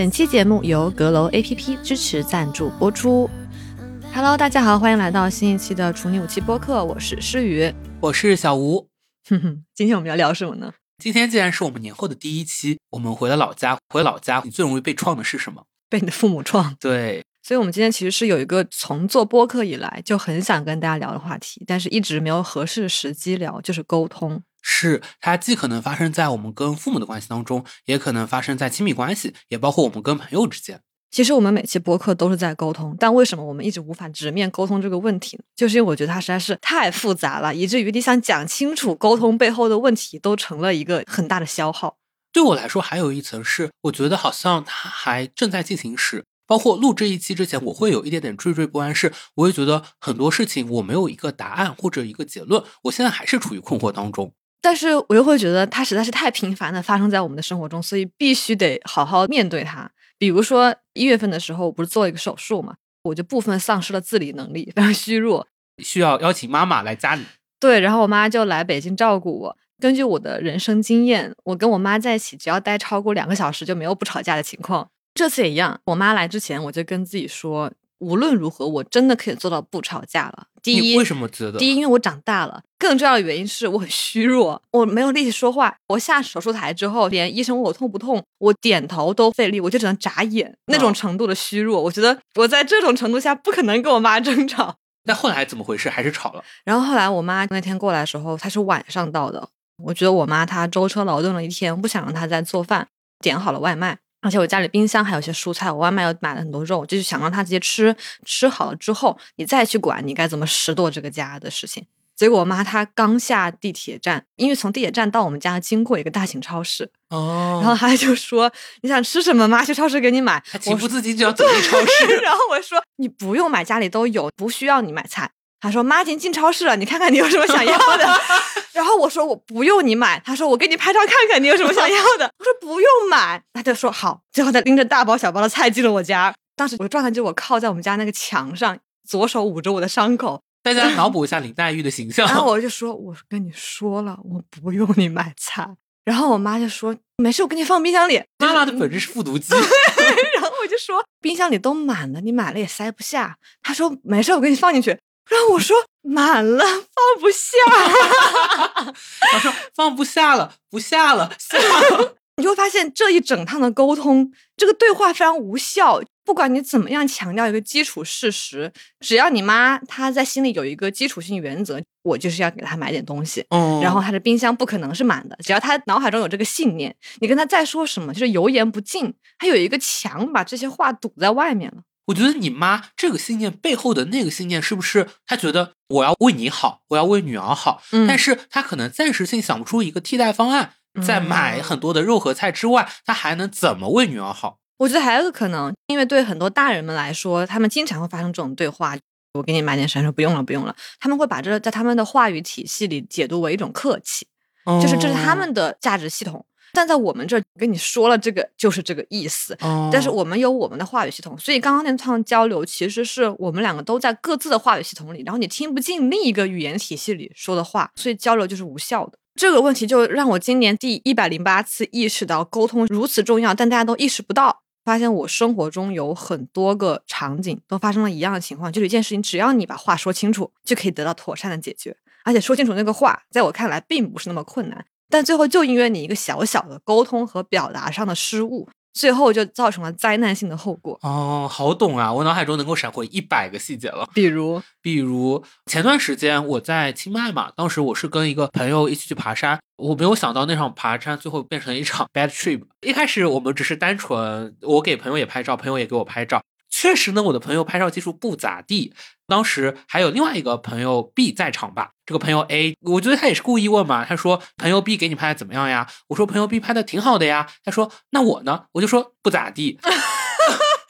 本期节目由阁楼 APP 支持赞助播出。Hello，大家好，欢迎来到新一期的处女武器播客，我是诗雨。我是小吴。哼哼，今天我们要聊什么呢？今天既然是我们年后的第一期，我们回了老家。回老家，你最容易被创的是什么？被你的父母创。对，所以，我们今天其实是有一个从做播客以来就很想跟大家聊的话题，但是一直没有合适的时机聊，就是沟通。是它既可能发生在我们跟父母的关系当中，也可能发生在亲密关系，也包括我们跟朋友之间。其实我们每期播客都是在沟通，但为什么我们一直无法直面沟通这个问题呢？就是因为我觉得它实在是太复杂了，以至于你想讲清楚沟通背后的问题，都成了一个很大的消耗。对我来说，还有一层是，我觉得好像它还正在进行时。包括录这一期之前，我会有一点点惴惴不安，是我会觉得很多事情我没有一个答案或者一个结论，我现在还是处于困惑当中。但是我又会觉得它实在是太频繁的发生在我们的生活中，所以必须得好好面对它。比如说一月份的时候，我不是做了一个手术嘛，我就部分丧失了自理能力，非常虚弱，需要邀请妈妈来家里。对，然后我妈就来北京照顾我。根据我的人生经验，我跟我妈在一起，只要待超过两个小时，就没有不吵架的情况。这次也一样，我妈来之前，我就跟自己说。无论如何，我真的可以做到不吵架了。第一，为什么觉得？第一，因为我长大了。更重要的原因是我很虚弱，我没有力气说话。我下手术台之后，连医生问我痛不痛，我点头都费力，我就只能眨眼，那种程度的虚弱。我觉得我在这种程度下不可能跟我妈争吵。那后来怎么回事？还是吵了？然后后来我妈那天过来的时候，她是晚上到的。我觉得我妈她舟车劳顿了一天，不想让她再做饭，点好了外卖。而且我家里冰箱还有些蔬菜，我外卖又买了很多肉，就是想让他直接吃，吃好了之后，你再去管你该怎么拾掇这个家的事情。结果我妈她刚下地铁站，因为从地铁站到我们家经过一个大型超市，哦，然后她就说：“你想吃什么妈去超市给你买。”情不自禁就要走进超市。然后我说：“你不用买，家里都有，不需要你买菜。”他说：“妈已经进超市了，你看看你有什么想要的。”然后我说：“我不用你买。”他说：“我给你拍照看看，你有什么想要的。”我说：“不用买。”他就说：“好。”最后他拎着大包小包的菜进了我家。当时我的状态就是我靠在我们家那个墙上，左手捂着我的伤口。大家脑补一下林黛玉的形象。然后我就说：“我跟你说了，我不用你买菜。”然后我妈就说：“没事，我给你放冰箱里。”妈妈的本质是复读机。然后我就说：“冰箱里都满了，你买了也塞不下。”他说：“没事，我给你放进去。”然后我说满了，放不下。他说放不下了，不下了，下了。你就会发现这一整趟的沟通，这个对话非常无效。不管你怎么样强调一个基础事实，只要你妈她在心里有一个基础性原则，我就是要给她买点东西。嗯，然后她的冰箱不可能是满的，只要她脑海中有这个信念，你跟她再说什么，就是油盐不进。她有一个墙把这些话堵在外面了。我觉得你妈这个信念背后的那个信念，是不是她觉得我要为你好，我要为女儿好？嗯，但是她可能暂时性想不出一个替代方案，在买很多的肉和菜之外，她还能怎么为女儿好？我觉得还有个可能，因为对很多大人们来说，他们经常会发生这种对话：我给你买点什么，不用了，不用了。他们会把这在他们的话语体系里解读为一种客气，就是这是他们的价值系统。但在我们这跟你说了这个就是这个意思，但是我们有我们的话语系统，所以刚刚那趟交流其实是我们两个都在各自的话语系统里，然后你听不进另一个语言体系里说的话，所以交流就是无效的。这个问题就让我今年第一百零八次意识到沟通如此重要，但大家都意识不到。发现我生活中有很多个场景都发生了一样的情况，就是一件事情，只要你把话说清楚，就可以得到妥善的解决，而且说清楚那个话，在我看来并不是那么困难。但最后就因为你一个小小的沟通和表达上的失误，最后就造成了灾难性的后果。哦，好懂啊！我脑海中能够闪回一百个细节了。比如，比如前段时间我在清迈嘛，当时我是跟一个朋友一起去爬山，我没有想到那场爬山最后变成了一场 bad trip。一开始我们只是单纯我给朋友也拍照，朋友也给我拍照。确实呢，我的朋友拍照技术不咋地。当时还有另外一个朋友 B 在场吧。这个朋友 A，我觉得他也是故意问嘛。他说：“朋友 B 给你拍的怎么样呀？”我说：“朋友 B 拍的挺好的呀。”他说：“那我呢？”我就说：“不咋地。”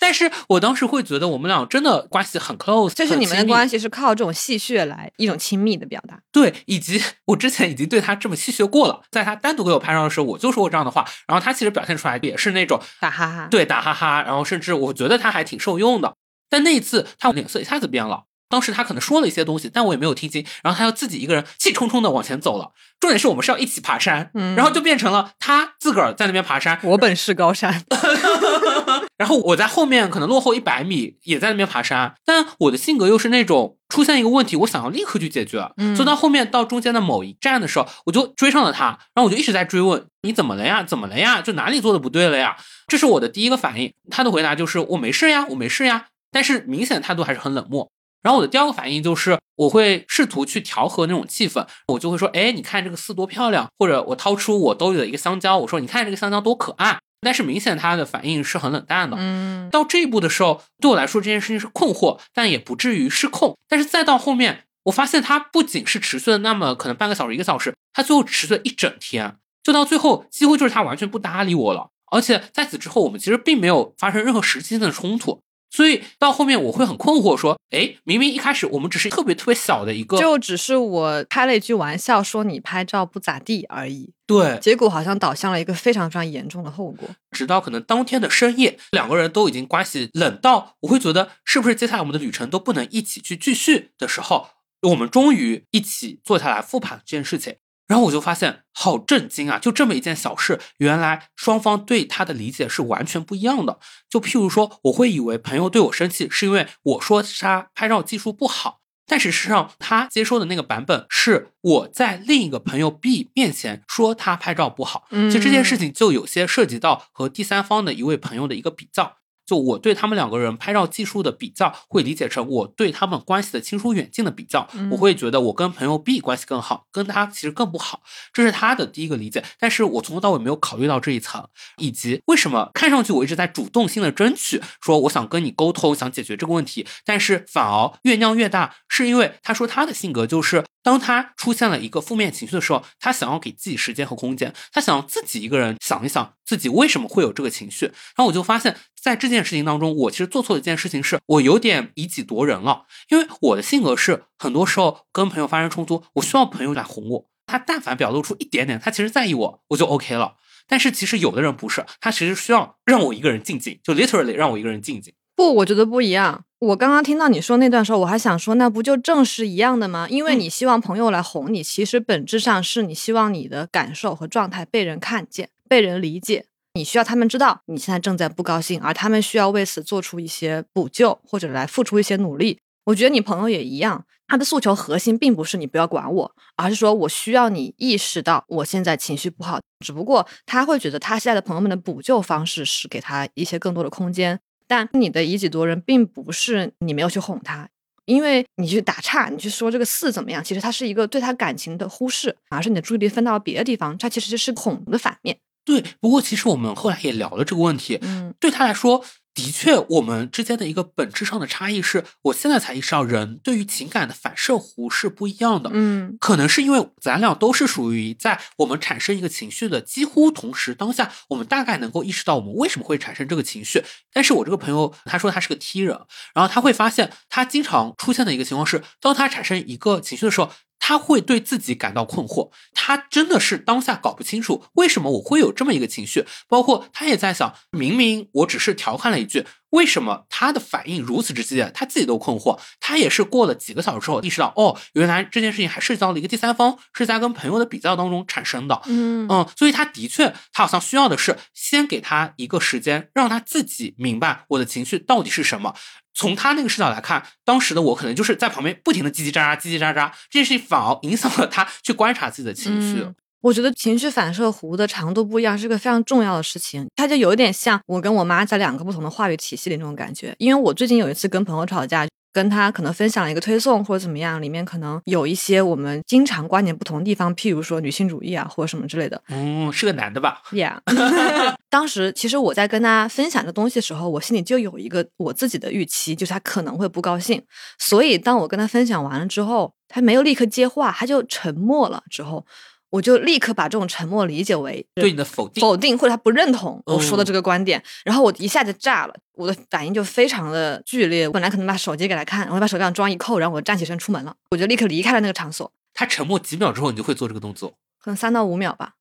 但是我当时会觉得我们俩真的关系很 close，就是你们的关系系是靠这种戏谑来一种亲密的表达。对，以及我之前已经对他这么戏谑过了，在他单独给我拍照的时候，我就说过这样的话，然后他其实表现出来也是那种打哈哈，，对打哈哈，然后甚至我觉得他还挺受用的。但那一次他脸色一下子变了，当时他可能说了一些东西，但我也没有听清，然后他又自己一个人气冲冲的往前走了。重点是我们是要一起爬山，嗯然后就变成了他自个儿在那边爬山，我本是高山。然后我在后面可能落后一百米，也在那边爬山。但我的性格又是那种出现一个问题，我想要立刻去解决。嗯所以到后面到中间的某一站的时候，我就追上了他，然后我就一直在追问你怎么了呀？怎么了呀？就哪里做的不对了呀？这是我的第一个反应。他的回答就是我没事呀，我没事呀。但是明显态度还是很冷漠。然后我的第二个反应就是，我会试图去调和那种气氛，我就会说，哎，你看这个四多漂亮，或者我掏出我兜里的一个香蕉，我说，你看这个香蕉多可爱。但是明显他的反应是很冷淡的。嗯，到这一步的时候，对我来说这件事情是困惑，但也不至于失控。但是再到后面，我发现他不仅是持续了那么可能半个小时、一个小时，他最后持续了一整天，就到最后几乎就是他完全不搭理我了。而且在此之后，我们其实并没有发生任何实际性的冲突。所以到后面我会很困惑，说，哎，明明一开始我们只是特别特别小的一个，就只是我开了一句玩笑，说你拍照不咋地而已，对，结果好像导向了一个非常非常严重的后果。直到可能当天的深夜，两个人都已经关系冷到，我会觉得是不是接下来我们的旅程都不能一起去继续的时候，我们终于一起坐下来复盘这件事情。然后我就发现好震惊啊！就这么一件小事，原来双方对他的理解是完全不一样的。就譬如说，我会以为朋友对我生气是因为我说他拍照技术不好，但事实上他接收的那个版本是我在另一个朋友 B 面前说他拍照不好。嗯其实这件事情就有些涉及到和第三方的一位朋友的一个比较。就我对他们两个人拍照技术的比较，会理解成我对他们关系的亲疏远近的比较。嗯我会觉得我跟朋友 B 关系更好，跟他其实更不好，这是他的第一个理解。但是我从头到尾没有考虑到这一层，以及为什么看上去我一直在主动性的争取，说我想跟你沟通，想解决这个问题，但是反而越酿越大，是因为他说他的性格就是。当他出现了一个负面情绪的时候，他想要给自己时间和空间，他想要自己一个人想一想自己为什么会有这个情绪。然后我就发现，在这件事情当中，我其实做错的一件事情是，我有点以己夺人了。因为我的性格是，很多时候跟朋友发生冲突，我需要朋友来哄我。他但凡表露出一点点，他其实在意我，我就 OK 了。但是其实有的人不是，他其实需要让我一个人静静，就 literally 让我一个人静静。不，我觉得不一样。我刚刚听到你说那段时候，我还想说，那不就正是一样的吗？因为嗯你希望朋友来哄你，其实本质上是你希望你的感受和状态被人看见、被人理解。你需要他们知道你现在正在不高兴，而他们需要为此做出一些补救，或者来付出一些努力。我觉得你朋友也一样，他的诉求核心并不是你不要管我，而是说我需要你意识到我现在情绪不好。只不过他会觉得他现在的朋友们的补救方式是给他一些更多的空间，但你的以己度人，并不是你没有去哄他，因为你去打岔，你去说这个四怎么样，其实它是一个对他感情的忽视，而是你的注意力分到了别的地方，它其实是哄的反面。对，不过其实我们后来也聊了这个问题，嗯对他来说，的确，我们之间的一个本质上的差异是，我现在才意识到，人对于情感的反射弧是不一样的。嗯可能是因为咱俩都是属于在我们产生一个情绪的几乎同时，当下我们大概能够意识到我们为什么会产生这个情绪。但是我这个朋友他说他是个 T 人，然后他会发现他经常出现的一个情况是，当他产生一个情绪的时候。他会对自己感到困惑，他真的是当下搞不清楚为什么我会有这么一个情绪，包括他也在想，明明我只是调侃了一句，为什么他的反应如此之激烈，他自己都困惑。他也是过了几个小时之后意识到，哦，原来这件事情还涉及到了一个第三方，是在跟朋友的比较当中产生的。嗯嗯，所以他的确，他好像需要的是先给他一个时间，让他自己明白我的情绪到底是什么。从他那个视角来看，当时的我可能就是在旁边不停的叽叽喳喳、叽叽喳喳，这件事情反而影响了他去观察自己的情绪。嗯我觉得情绪反射弧的长度不一样是个非常重要的事情，它就有点像我跟我妈在两个不同的话语体系里那种感觉。因为我最近有一次跟朋友吵架，跟他可能分享了一个推送或者怎么样，里面可能有一些我们经常观点不同的地方，譬如说女性主义啊或者什么之类的。嗯，是个男的吧？Yeah，当时其实我在跟他分享这东西的时候，我心里就有一个我自己的预期，就是他可能会不高兴。所以当我跟他分享完了之后，他没有立刻接话，他就沉默了。之后，我就立刻把这种沉默理解为对你的否定。否定或者他不认同我说的嗯这个观点，然后我一下就炸了，我的反应就非常的剧烈。本来可能把手机给他看，我就把手机上装一扣，然后我站起身出门了，我就立刻离开了那个场所，他沉默几秒之后，你就会做这个动作，可能三到五秒吧。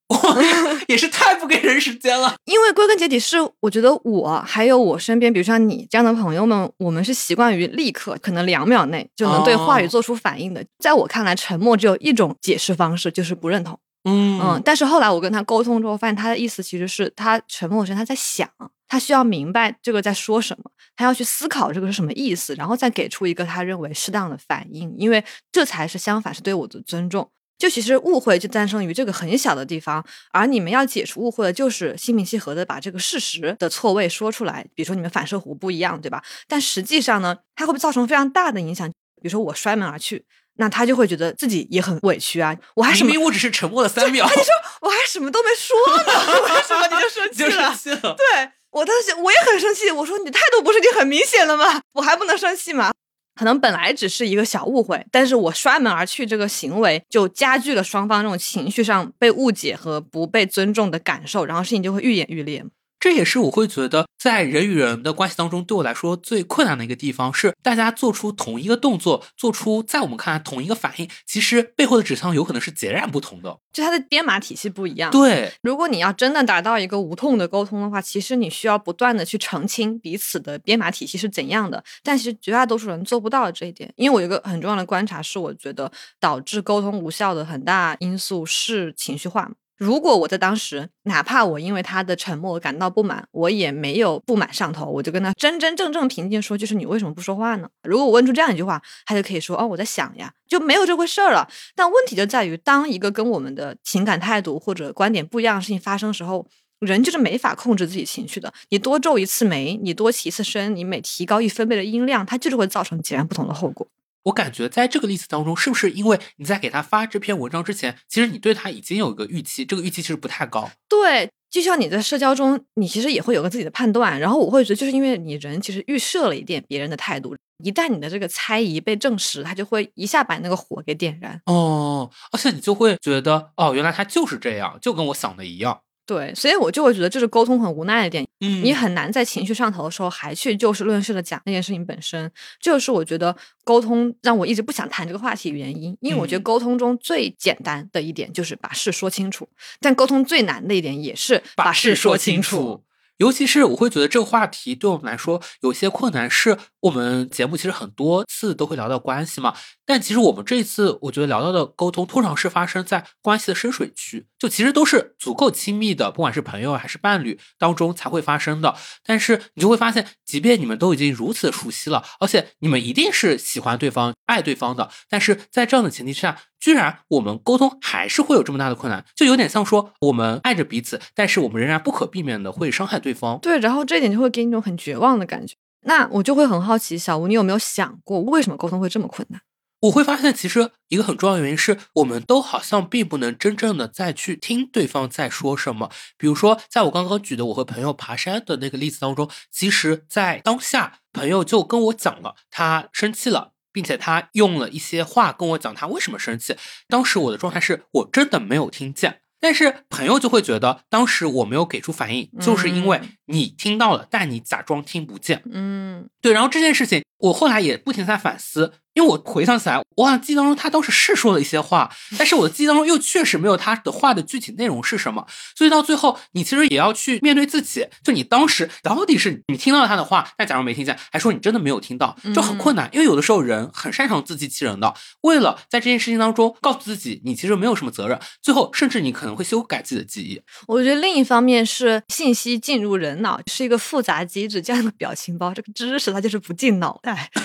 也是太不给人时间了。因为归根结底是，我觉得我还有我身边，比如像你这样的朋友们，我们是习惯于立刻可能两秒内就能对话语哦做出反应的。在我看来，沉默只有一种解释方式，就是不认同。嗯嗯，但是后来我跟他沟通之后，发现他的意思其实是他沉默时他在想，他需要明白这个在说什么，他要去思考这个是什么意思，然后再给出一个他认为适当的反应，因为这才是相反，是对我的尊重。就其实误会就诞生于这个很小的地方，而你们要解除误会的，就是心平气和的把这个事实的错位说出来。比如说你们反射弧不一样，对吧？但实际上呢，它会不会造成非常大的影响？比如说我摔门而去，那他就会觉得自己也很委屈啊，我还什么明明我只是沉默了三秒，他就说我还什么都没说呢，为什么 你就生你就气了生？气了。对我当时我也很生气，我说你态度不是已经很明显了吗？我还不能生气吗？可能本来只是一个小误会，但是我摔门而去这个行为就加剧了双方这种情绪上被误解和不被尊重的感受，然后事情就会愈演愈烈。这也是我会觉得，在人与人的关系当中，对我来说最困难的一个地方是，大家做出同一个动作，做出在我们看来同一个反应，其实背后的指向有可能是截然不同的。就它的编码体系不一样。对，如果你要真的达到一个无痛的沟通的话，其实你需要不断的去澄清彼此的编码体系是怎样的。但其实绝大多数人做不到这一点，因为我有一个很重要的观察是，我觉得导致沟通无效的很大因素是情绪化。如果我在当时，哪怕我因为他的沉默感到不满，我也没有不满上头，我就跟他真真正正平静说，就是你为什么不说话呢？如果我问出这样一句话，他就可以说哦，我在想呀，就没有这回事儿了。但问题就在于，当一个跟我们的情感态度或者观点不一样的事情发生的时候，人就是没法控制自己情绪的。你多皱一次眉，你多起一次身，你每提高一分贝的音量，它就是会造成截然不同的后果。我感觉在这个例子当中，是不是因为你在给他发这篇文章之前，其实你对他已经有一个预期，这个预期其实不太高。对，就像你在社交中，你其实也会有个自己的判断。然后我会觉得，就是因为你人其实预设了一点别人的态度，一旦你的这个猜疑被证实，他就会一下把那个火给点燃。哦，而且你就会觉得，哦，原来他就是这样，就跟我想的一样。对，所以我就会觉得这是沟通很无奈的点。嗯你很难在情绪上头的时候还去就事论事的讲那件事情本身，这就是我觉得沟通让我一直不想谈这个话题的原因。因为我觉得嗯沟通中最简单的一点就是把事说清楚，但沟通最难的一点也是把事说清楚。尤其是我会觉得这个话题对我们来说有些困难，是我们节目其实很多次都会聊到关系嘛，但其实我们这一次我觉得聊到的沟通，通常是发生在关系的深水区，就其实都是足够亲密的，不管是朋友还是伴侣当中才会发生的。但是你就会发现，即便你们都已经如此熟悉了，而且你们一定是喜欢对方、爱对方的，但是在这样的前提下，居然我们沟通还是会有这么大的困难，就有点像说我们爱着彼此，但是我们仍然不可避免的会伤害对方。对，然后这一点就会给你一种很绝望的感觉。那我就会很好奇，小吴，你有没有想过为什么沟通会这么困难？我会发现，其实一个很重要的原因是我们都好像并不能真正的再去听对方在说什么。比如说，在我刚刚举的我和朋友爬山的那个例子当中，其实，在当下，朋友就跟我讲了他生气了。并且他用了一些话跟我讲他为什么生气。当时我的状态是我真的没有听见，但是朋友就会觉得当时我没有给出反应，就是因为嗯你听到了，但你假装听不见。嗯，对，然后这件事情我后来也不停在反思，因为我回想起来，我好像记忆当中他当时是说了一些话，但是我的记忆当中又确实没有他的话的具体内容是什么，所以到最后你其实也要去面对自己，就你当时到底是你听到了他的话，但假如没听见，还说你真的没有听到，就很困难，因为有的时候人很擅长自欺欺人的，为了在这件事情当中告诉自己你其实没有什么责任，最后甚至你可能会修改自己的记忆。我觉得另一方面是信息进入人脑是一个复杂机制，这样的表情包，这个知识它就是不进脑袋。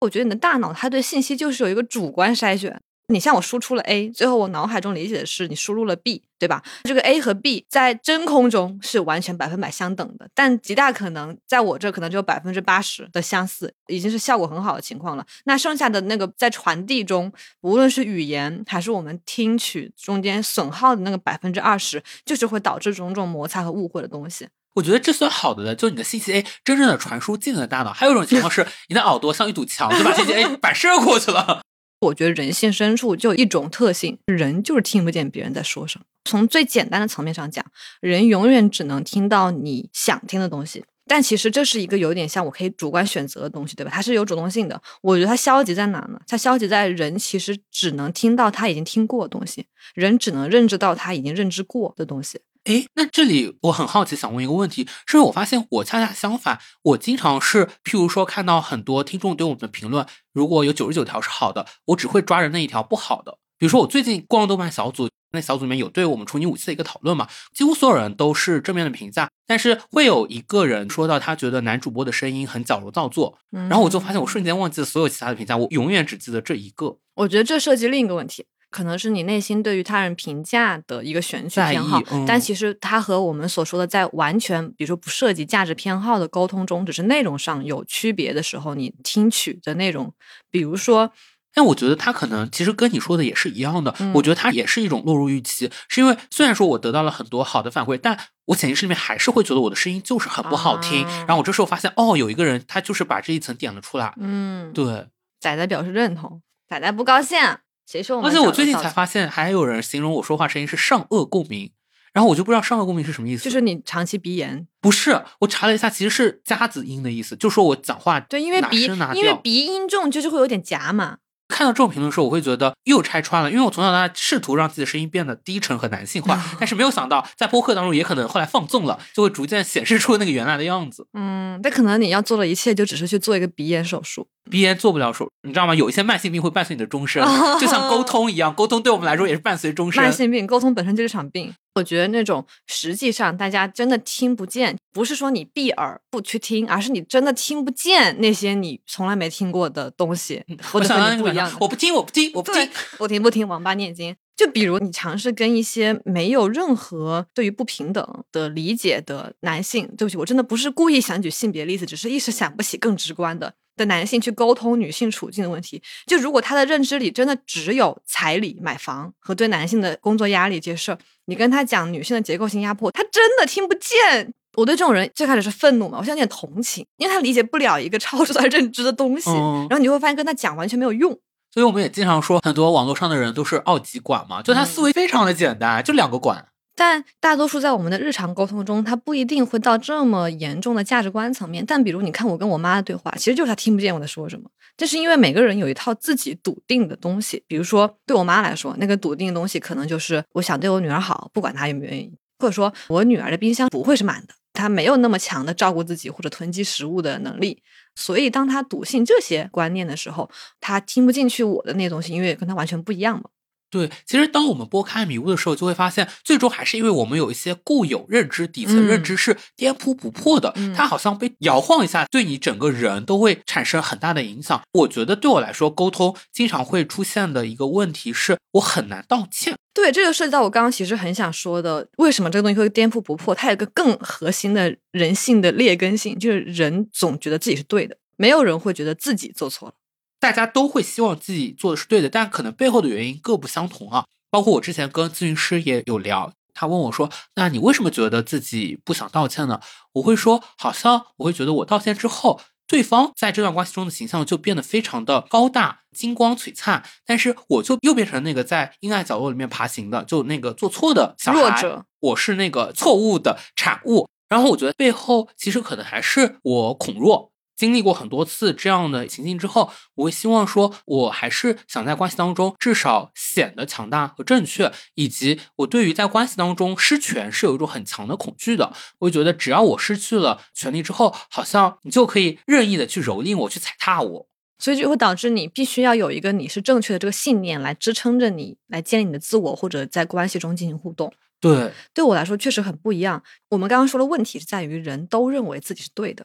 我觉得你的大脑它对信息就是有一个主观筛选。你像我输出了 A，最后我脑海中理解的是你输入了 B，对吧？这个 A 和 B 在真空中是完全百分百相等的，但极大可能在我这可能只有百分之八十的相似，已经是效果很好的情况了。那剩下的那个在传递中，无论是语言还是我们听取中间损耗的那个百分之二十，就是会导致种种摩擦和误会的东西。我觉得这算好的了，就你的信息 A 真正的传输进了大脑。还有一种情况是，你的耳朵像一堵墙，就把信息 A 反射过去了。我觉得人性深处就有一种特性，人就是听不见别人在说什么。从最简单的层面上讲，人永远只能听到你想听的东西。但其实这是一个有点像我可以主观选择的东西，对吧？它是有主动性的。我觉得它消极在哪呢？它消极在人其实只能听到他已经听过的东西，人只能认知到他已经认知过的东西。诶，那这里我很好奇，想问一个问题，是因为我发现我恰恰相反，我经常是，譬如说看到很多听众对我们的评论，如果有九十九条是好的，我只会抓着那一条不好的。比如说我最近逛豆瓣小组，那小组里面有对我们处女武器的一个讨论嘛，几乎所有人都是正面的评价，但是会有一个人说到他觉得男主播的声音很矫揉造作，然后我就发现我瞬间忘记了所有其他的评价，我永远只记得这一个。我觉得这涉及另一个问题。可能是你内心对于他人评价的一个选取偏好，但其实它和我们所说的在完全比如说不涉及价值偏好的沟通中，只是内容上有区别的时候，你听取的内容，比如说，但我觉得他可能其实跟你说的也是一样的，我觉得他也是一种落入预期，是因为虽然说我得到了很多好的反馈，但我潜意识里面还是会觉得我的声音就是很不好听，然后我这时候发现哦，有一个人他就是把这一层点了出来，嗯，对，仔仔表示认同，仔仔不高兴。谁说？而且我最近才发现，还有人形容我说话声音是上颚共鸣，然后我就不知道上颚共鸣是什么意思。就是你长期鼻炎？不是，我查了一下，其实是夹子音的意思，就说我讲话对，因为鼻因为鼻音重，就是会有点夹嘛。看到这种评论的时候，我会觉得又拆穿了，因为我从小到大试图让自己的声音变得低沉和男性化，但是没有想到在播客当中也可能后来放纵了，就会逐渐显示出那个原来的样子。嗯，但可能你要做的一切就只是去做一个鼻炎手术。鼻炎做不了手，你知道吗？有一些慢性病会伴随你的终身，就像沟通一样，沟通对我们来说也是伴随终身。慢性病沟通本身就是场病。我觉得那种实际上大家真的听不见，不是说你闭耳不去听，而是你真的听不见那些你从来没听过的东西，或者和你不一样。我不听，我不听，我不听，不听不听，王八念经。就比如你尝试跟一些没有任何对于不平等的理解的男性，对不起，我真的不是故意想举性别例子，只是一时想不起更直观的。的男性去沟通女性处境的问题，就如果他的认知里真的只有彩礼、买房和对男性的工作压力这些事儿，你跟他讲女性的结构性压迫，他真的听不见。我对这种人最开始是愤怒嘛，我现在有点同情，因为他理解不了一个超出他认知的东西，然后你会发现跟他讲完全没有用。所以我们也经常说，很多网络上的人都是二极管嘛，就他思维非常的简单，就两个管。但大多数在我们的日常沟通中，他不一定会到这么严重的价值观层面。但比如，你看我跟我妈的对话，其实就是他听不见我在说什么。这是因为每个人有一套自己笃定的东西。比如说，对我妈来说，那个笃定的东西可能就是我想对我女儿好，不管她愿不愿意；或者说我女儿的冰箱不会是满的，她没有那么强的照顾自己或者囤积食物的能力。所以，当他笃信这些观念的时候，他听不进去我的那东西，因为跟他完全不一样嘛。对，其实当我们拨开迷雾的时候，就会发现，最终还是因为我们有一些固有认知、底层认知是颠扑不破的，它好像被摇晃一下，对你整个人都会产生很大的影响。我觉得对我来说，沟通经常会出现的一个问题是，我很难道歉。对，这就涉及到我刚刚其实很想说的，为什么这个东西会颠扑不破？它有一个更核心的人性的劣根性，就是人总觉得自己是对的，没有人会觉得自己做错了。大家都会希望自己做的是对的，但可能背后的原因各不相同啊。包括我之前跟咨询师也有聊，他问我说：“那你为什么觉得自己不想道歉呢？”我会说：“好像我会觉得我道歉之后，对方在这段关系中的形象就变得非常的高大、金光璀璨，但是我就又变成那个在阴暗角落里面爬行的，就那个做错的小孩，我是那个错误的产物。然后我觉得背后其实可能还是我恐弱。”经历过很多次这样的情境之后，我会希望说，我还是想在关系当中至少显得强大和正确，以及我对于在关系当中失权是有一种很强的恐惧的。我会觉得，只要我失去了权利之后，好像你就可以任意的去蹂躏我，去踩踏我，所以就会导致你必须要有一个你是正确的这个信念来支撑着你，来建立你的自我，或者在关系中进行互动。对，对我来说确实很不一样。我们刚刚说的问题是在于人都认为自己是对的。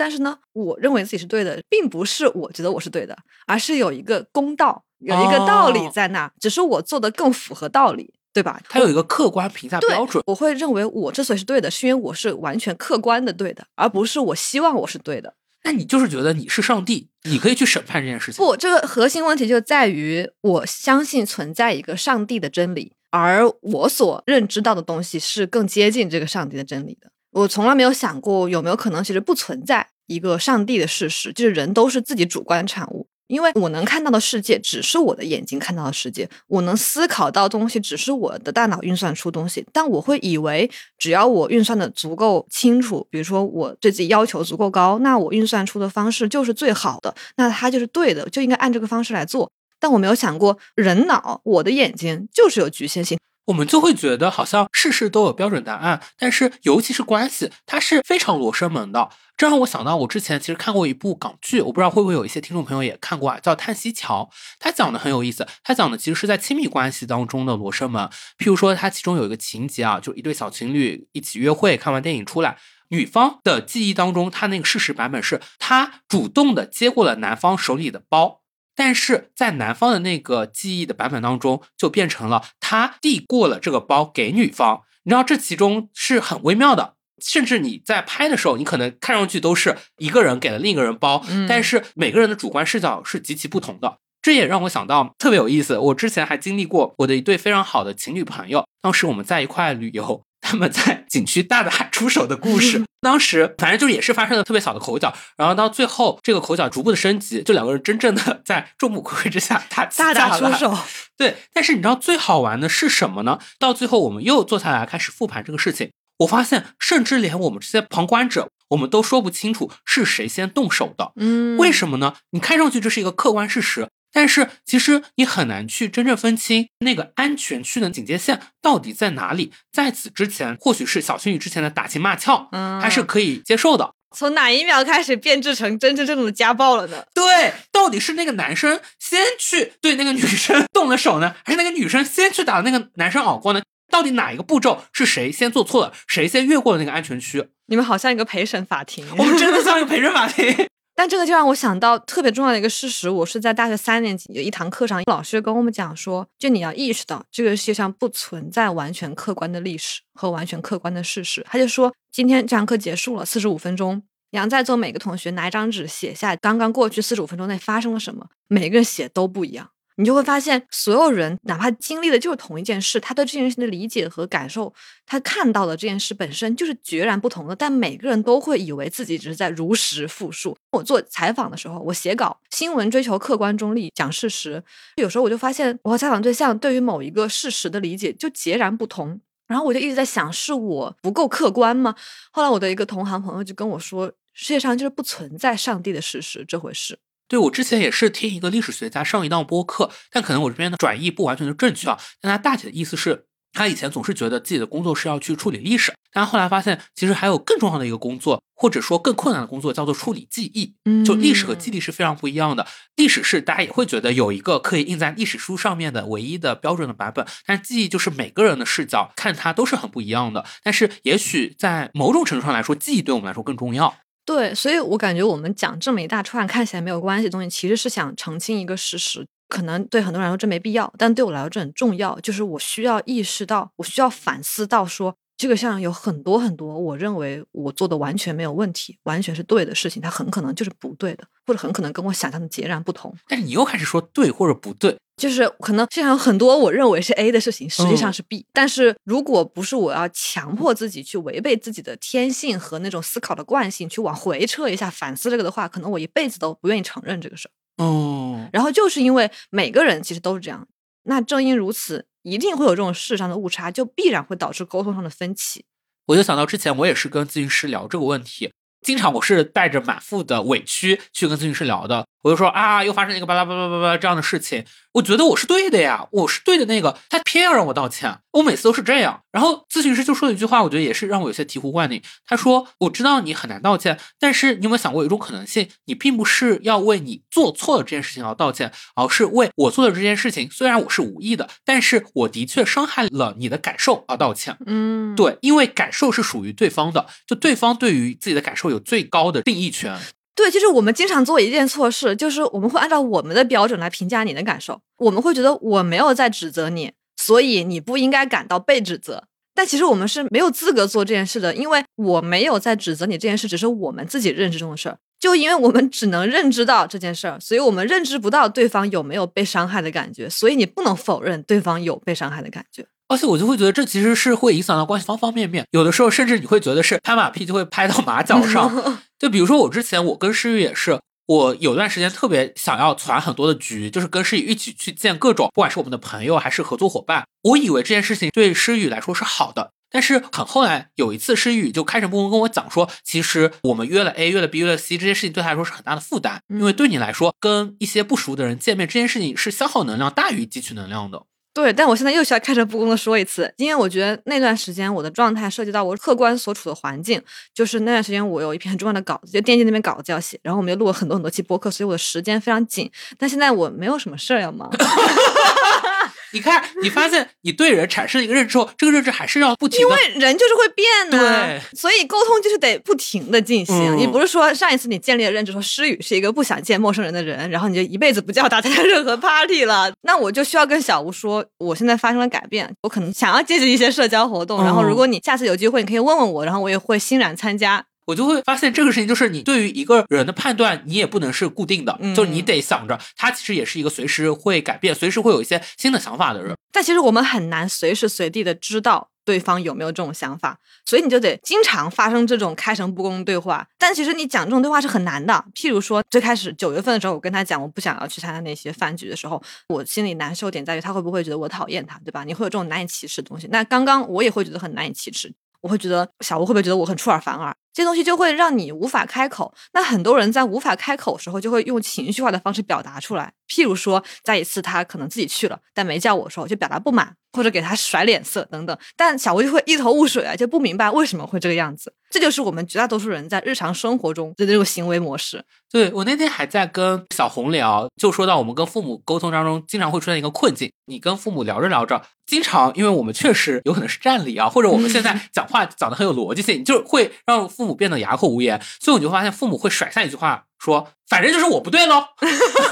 但是呢，我认为自己是对的，并不是我觉得我是对的，而是有一个公道，有一个道理在那，只是我做的更符合道理，对吧？它有一个客观评价标准。我会认为我之所以是对的，是因为我是完全客观的对的，而不是我希望我是对的。那你就是觉得你是上帝，你可以去审判这件事情？不，这个核心问题就在于我相信存在一个上帝的真理，而我所认知到的东西是更接近这个上帝的真理的。我从来没有想过有没有可能，其实不存在一个上帝的事实，就是人都是自己主观产物。因为我能看到的世界只是我的眼睛看到的世界，我能思考到东西只是我的大脑运算出东西。但我会以为，只要我运算的足够清楚，比如说我对自己要求足够高，那我运算出的方式就是最好的，那它就是对的，就应该按这个方式来做。但我没有想过，人脑，我的眼睛就是有局限性。我们就会觉得好像事事都有标准答案，但是尤其是关系，它是非常罗生门的。这让我想到，我之前其实看过一部港剧，我不知道会不会有一些听众朋友也看过啊，叫《叹息桥》。它讲的很有意思，它讲的其实是在亲密关系当中的罗生门。譬如说，它其中有一个情节啊，就一对小情侣一起约会，看完电影出来，女方的记忆当中，她那个事实版本是她主动的接过了男方手里的包。但是在男方的那个记忆的版本当中，就变成了他递过了这个包给女方。你知道这其中是很微妙的，甚至你在拍的时候，你可能看上去都是一个人给了另一个人包，但是每个人的主观视角是极其不同的。这也让我想到特别有意思，我之前还经历过我的一对非常好的情侣朋友，当时我们在一块旅游。他们在 景区大打出手的故事，当时反正就也是发生了特别小的口角，然后到最后这个口角逐步的升级，就两个人真正的在众目睽睽之下打大打出手。对，但是你知道最好玩的是什么呢？到最后我们又坐下来开始复盘这个事情，我发现甚至连我们这些旁观者，我们都说不清楚是谁先动手的。嗯，为什么呢？你看上去这是一个客观事实。但是其实你很难去真正分清那个安全区的警戒线到底在哪里。在此之前，或许是小情侣之前的打情骂俏，嗯，还是可以接受的。从哪一秒开始变质成真真正正的家暴了呢？对，到底是那个男生先去对那个女生 动了手呢，还是那个女生先去打那个男生耳光呢？到底哪一个步骤是谁先做错了，谁先越过了那个安全区？你们好像一个陪审法庭，我们真的像一个陪审法庭。但这个就让我想到特别重要的一个事实，我是在大学三年级有一堂课上，老师跟我们讲说，就你要意识到这个世界上不存在完全客观的历史和完全客观的事实。他就说，今天这堂课结束了，四十五分钟，杨在座每个同学拿一张纸写下刚刚过去四十五分钟内发生了什么，每个人写都不一样。你就会发现，所有人哪怕经历的就是同一件事，他对这件事的理解和感受，他看到的这件事本身就是截然不同的。但每个人都会以为自己只是在如实复述。我做采访的时候，我写稿，新闻追求客观中立，讲事实。有时候我就发现，我和采访对象对于某一个事实的理解就截然不同。然后我就一直在想，是我不够客观吗？后来我的一个同行朋友就跟我说，世界上就是不存在上帝的事实这回事。对我之前也是听一个历史学家上一档播客，但可能我这边的转译不完全的正确啊。但他大体的意思是，他以前总是觉得自己的工作是要去处理历史，但后来发现其实还有更重要的一个工作，或者说更困难的工作，叫做处理记忆。就历史和记忆是非常不一样的。历史是大家也会觉得有一个可以印在历史书上面的唯一的标准的版本，但记忆就是每个人的视角看它都是很不一样的。但是也许在某种程度上来说，记忆对我们来说更重要。对，所以我感觉我们讲这么一大串看起来没有关系的东西，其实是想澄清一个事实。可能对很多人来说这没必要，但对我来说这很重要。就是我需要意识到，我需要反思到，说这个像有很多很多，我认为我做的完全没有问题，完全是对的事情，它很可能就是不对的，或者很可能跟我想象的截然不同。但是你又开始说对或者不对。就是可能世界上有很多我认为是 A 的事情，实际上是 B。但是如果不是我要强迫自己去违背自己的天性和那种思考的惯性，去往回撤一下反思这个的话，可能我一辈子都不愿意承认这个事儿。哦。然后就是因为每个人其实都是这样，那正因如此，一定会有这种事上的误差，就必然会导致沟通上的分歧。我就想到之前我也是跟咨询师聊这个问题。经常我是带着满腹的委屈去跟咨询师聊的，我就说啊，又发生一个巴拉巴拉巴拉这样的事情，我觉得我是对的呀，我是对的那个，他偏要让我道歉，我每次都是这样。然后咨询师就说了一句话，我觉得也是让我有些醍醐灌顶。他说：“我知道你很难道歉，但是你有没有想过有一种可能性，你并不是要为你做错了这件事情而道歉，而是为我做的这件事情，虽然我是无意的，但是我的确伤害了你的感受而道歉。”嗯，对，因为感受是属于对方的，就对方对于自己的感受有最高的定义权。对，就是我们经常做一件错事，就是我们会按照我们的标准来评价你的感受，我们会觉得我没有在指责你，所以你不应该感到被指责。但其实我们是没有资格做这件事的，因为我没有在指责你这件事，只是我们自己认知中的事儿。就因为我们只能认知到这件事儿，所以我们认知不到对方有没有被伤害的感觉，所以你不能否认对方有被伤害的感觉。而且我就会觉得这其实是会影响到关系方方面面，有的时候甚至你会觉得是拍马屁就会拍到马脚上。就比如说我之前我跟诗雨也是，我有段时间特别想要攒很多的局，就是跟诗雨一起去见各种，不管是我们的朋友还是合作伙伴。我以为这件事情对诗雨来说是好的，但是很后来有一次，诗雨就开诚布公跟我讲说，其实我们约了 A，约了 B，约了 C，这件事情对他来说是很大的负担，因为对你来说，跟一些不熟的人见面这件事情是消耗能量大于汲取能量的。对，但我现在又需要开诚布公的说一次，因为我觉得那段时间我的状态涉及到我客观所处的环境，就是那段时间我有一篇很重要的稿子，就电竞那边稿子要写，然后我们又录了很多很多期播客，所以我的时间非常紧。但现在我没有什么事儿要忙。你看，你发现你对人产生一个认知后，这个认知还是要不停的，因为人就是会变的、对所以沟通就是得不停的进行。嗯你不是说上一次你建立了认知说诗雨是一个不想见陌生人的人，然后你就一辈子不叫他参加任何 party 了，那我就需要跟小吴说，我现在发生了改变，我可能想要接触一些社交活动，然后嗯如果你下次有机会，你可以问问我，然后我也会欣然参加。我就会发现这个事情就是你对于一个人的判断，你也不能是固定的，嗯就是你得想着他其实也是一个随时会改变、随时会有一些新的想法的人。但其实我们很难随时随地的知道对方有没有这种想法，所以你就得经常发生这种开诚布公的对话。但其实你讲这种对话是很难的。譬如说，最开始九月份的时候，我跟他讲我不想要去参加那些饭局的时候，我心里难受点在于他会不会觉得我讨厌他，对吧？你会有这种难以启齿的东西。那刚刚我也会觉得很难以启齿。我会觉得小吴会不会觉得我很出尔反尔？这东西就会让你无法开口。那很多人在无法开口的时候，就会用情绪化的方式表达出来。譬如说，在一次他可能自己去了，但没叫我的时候，就表达不满，或者给他甩脸色等等。但小吴就会一头雾水啊，就不明白为什么会这个样子。这就是我们绝大多数人在日常生活中的这种行为模式。对我那天还在跟小红聊，就说到我们跟父母沟通当中经常会出现一个困境，你跟父母聊着聊着，经常因为我们确实有可能是占理啊，或者我们现在 讲话讲的很有逻辑性，就会让父母变得哑口无言，所以我就发现父母会甩下一句话说，反正就是我不对喽，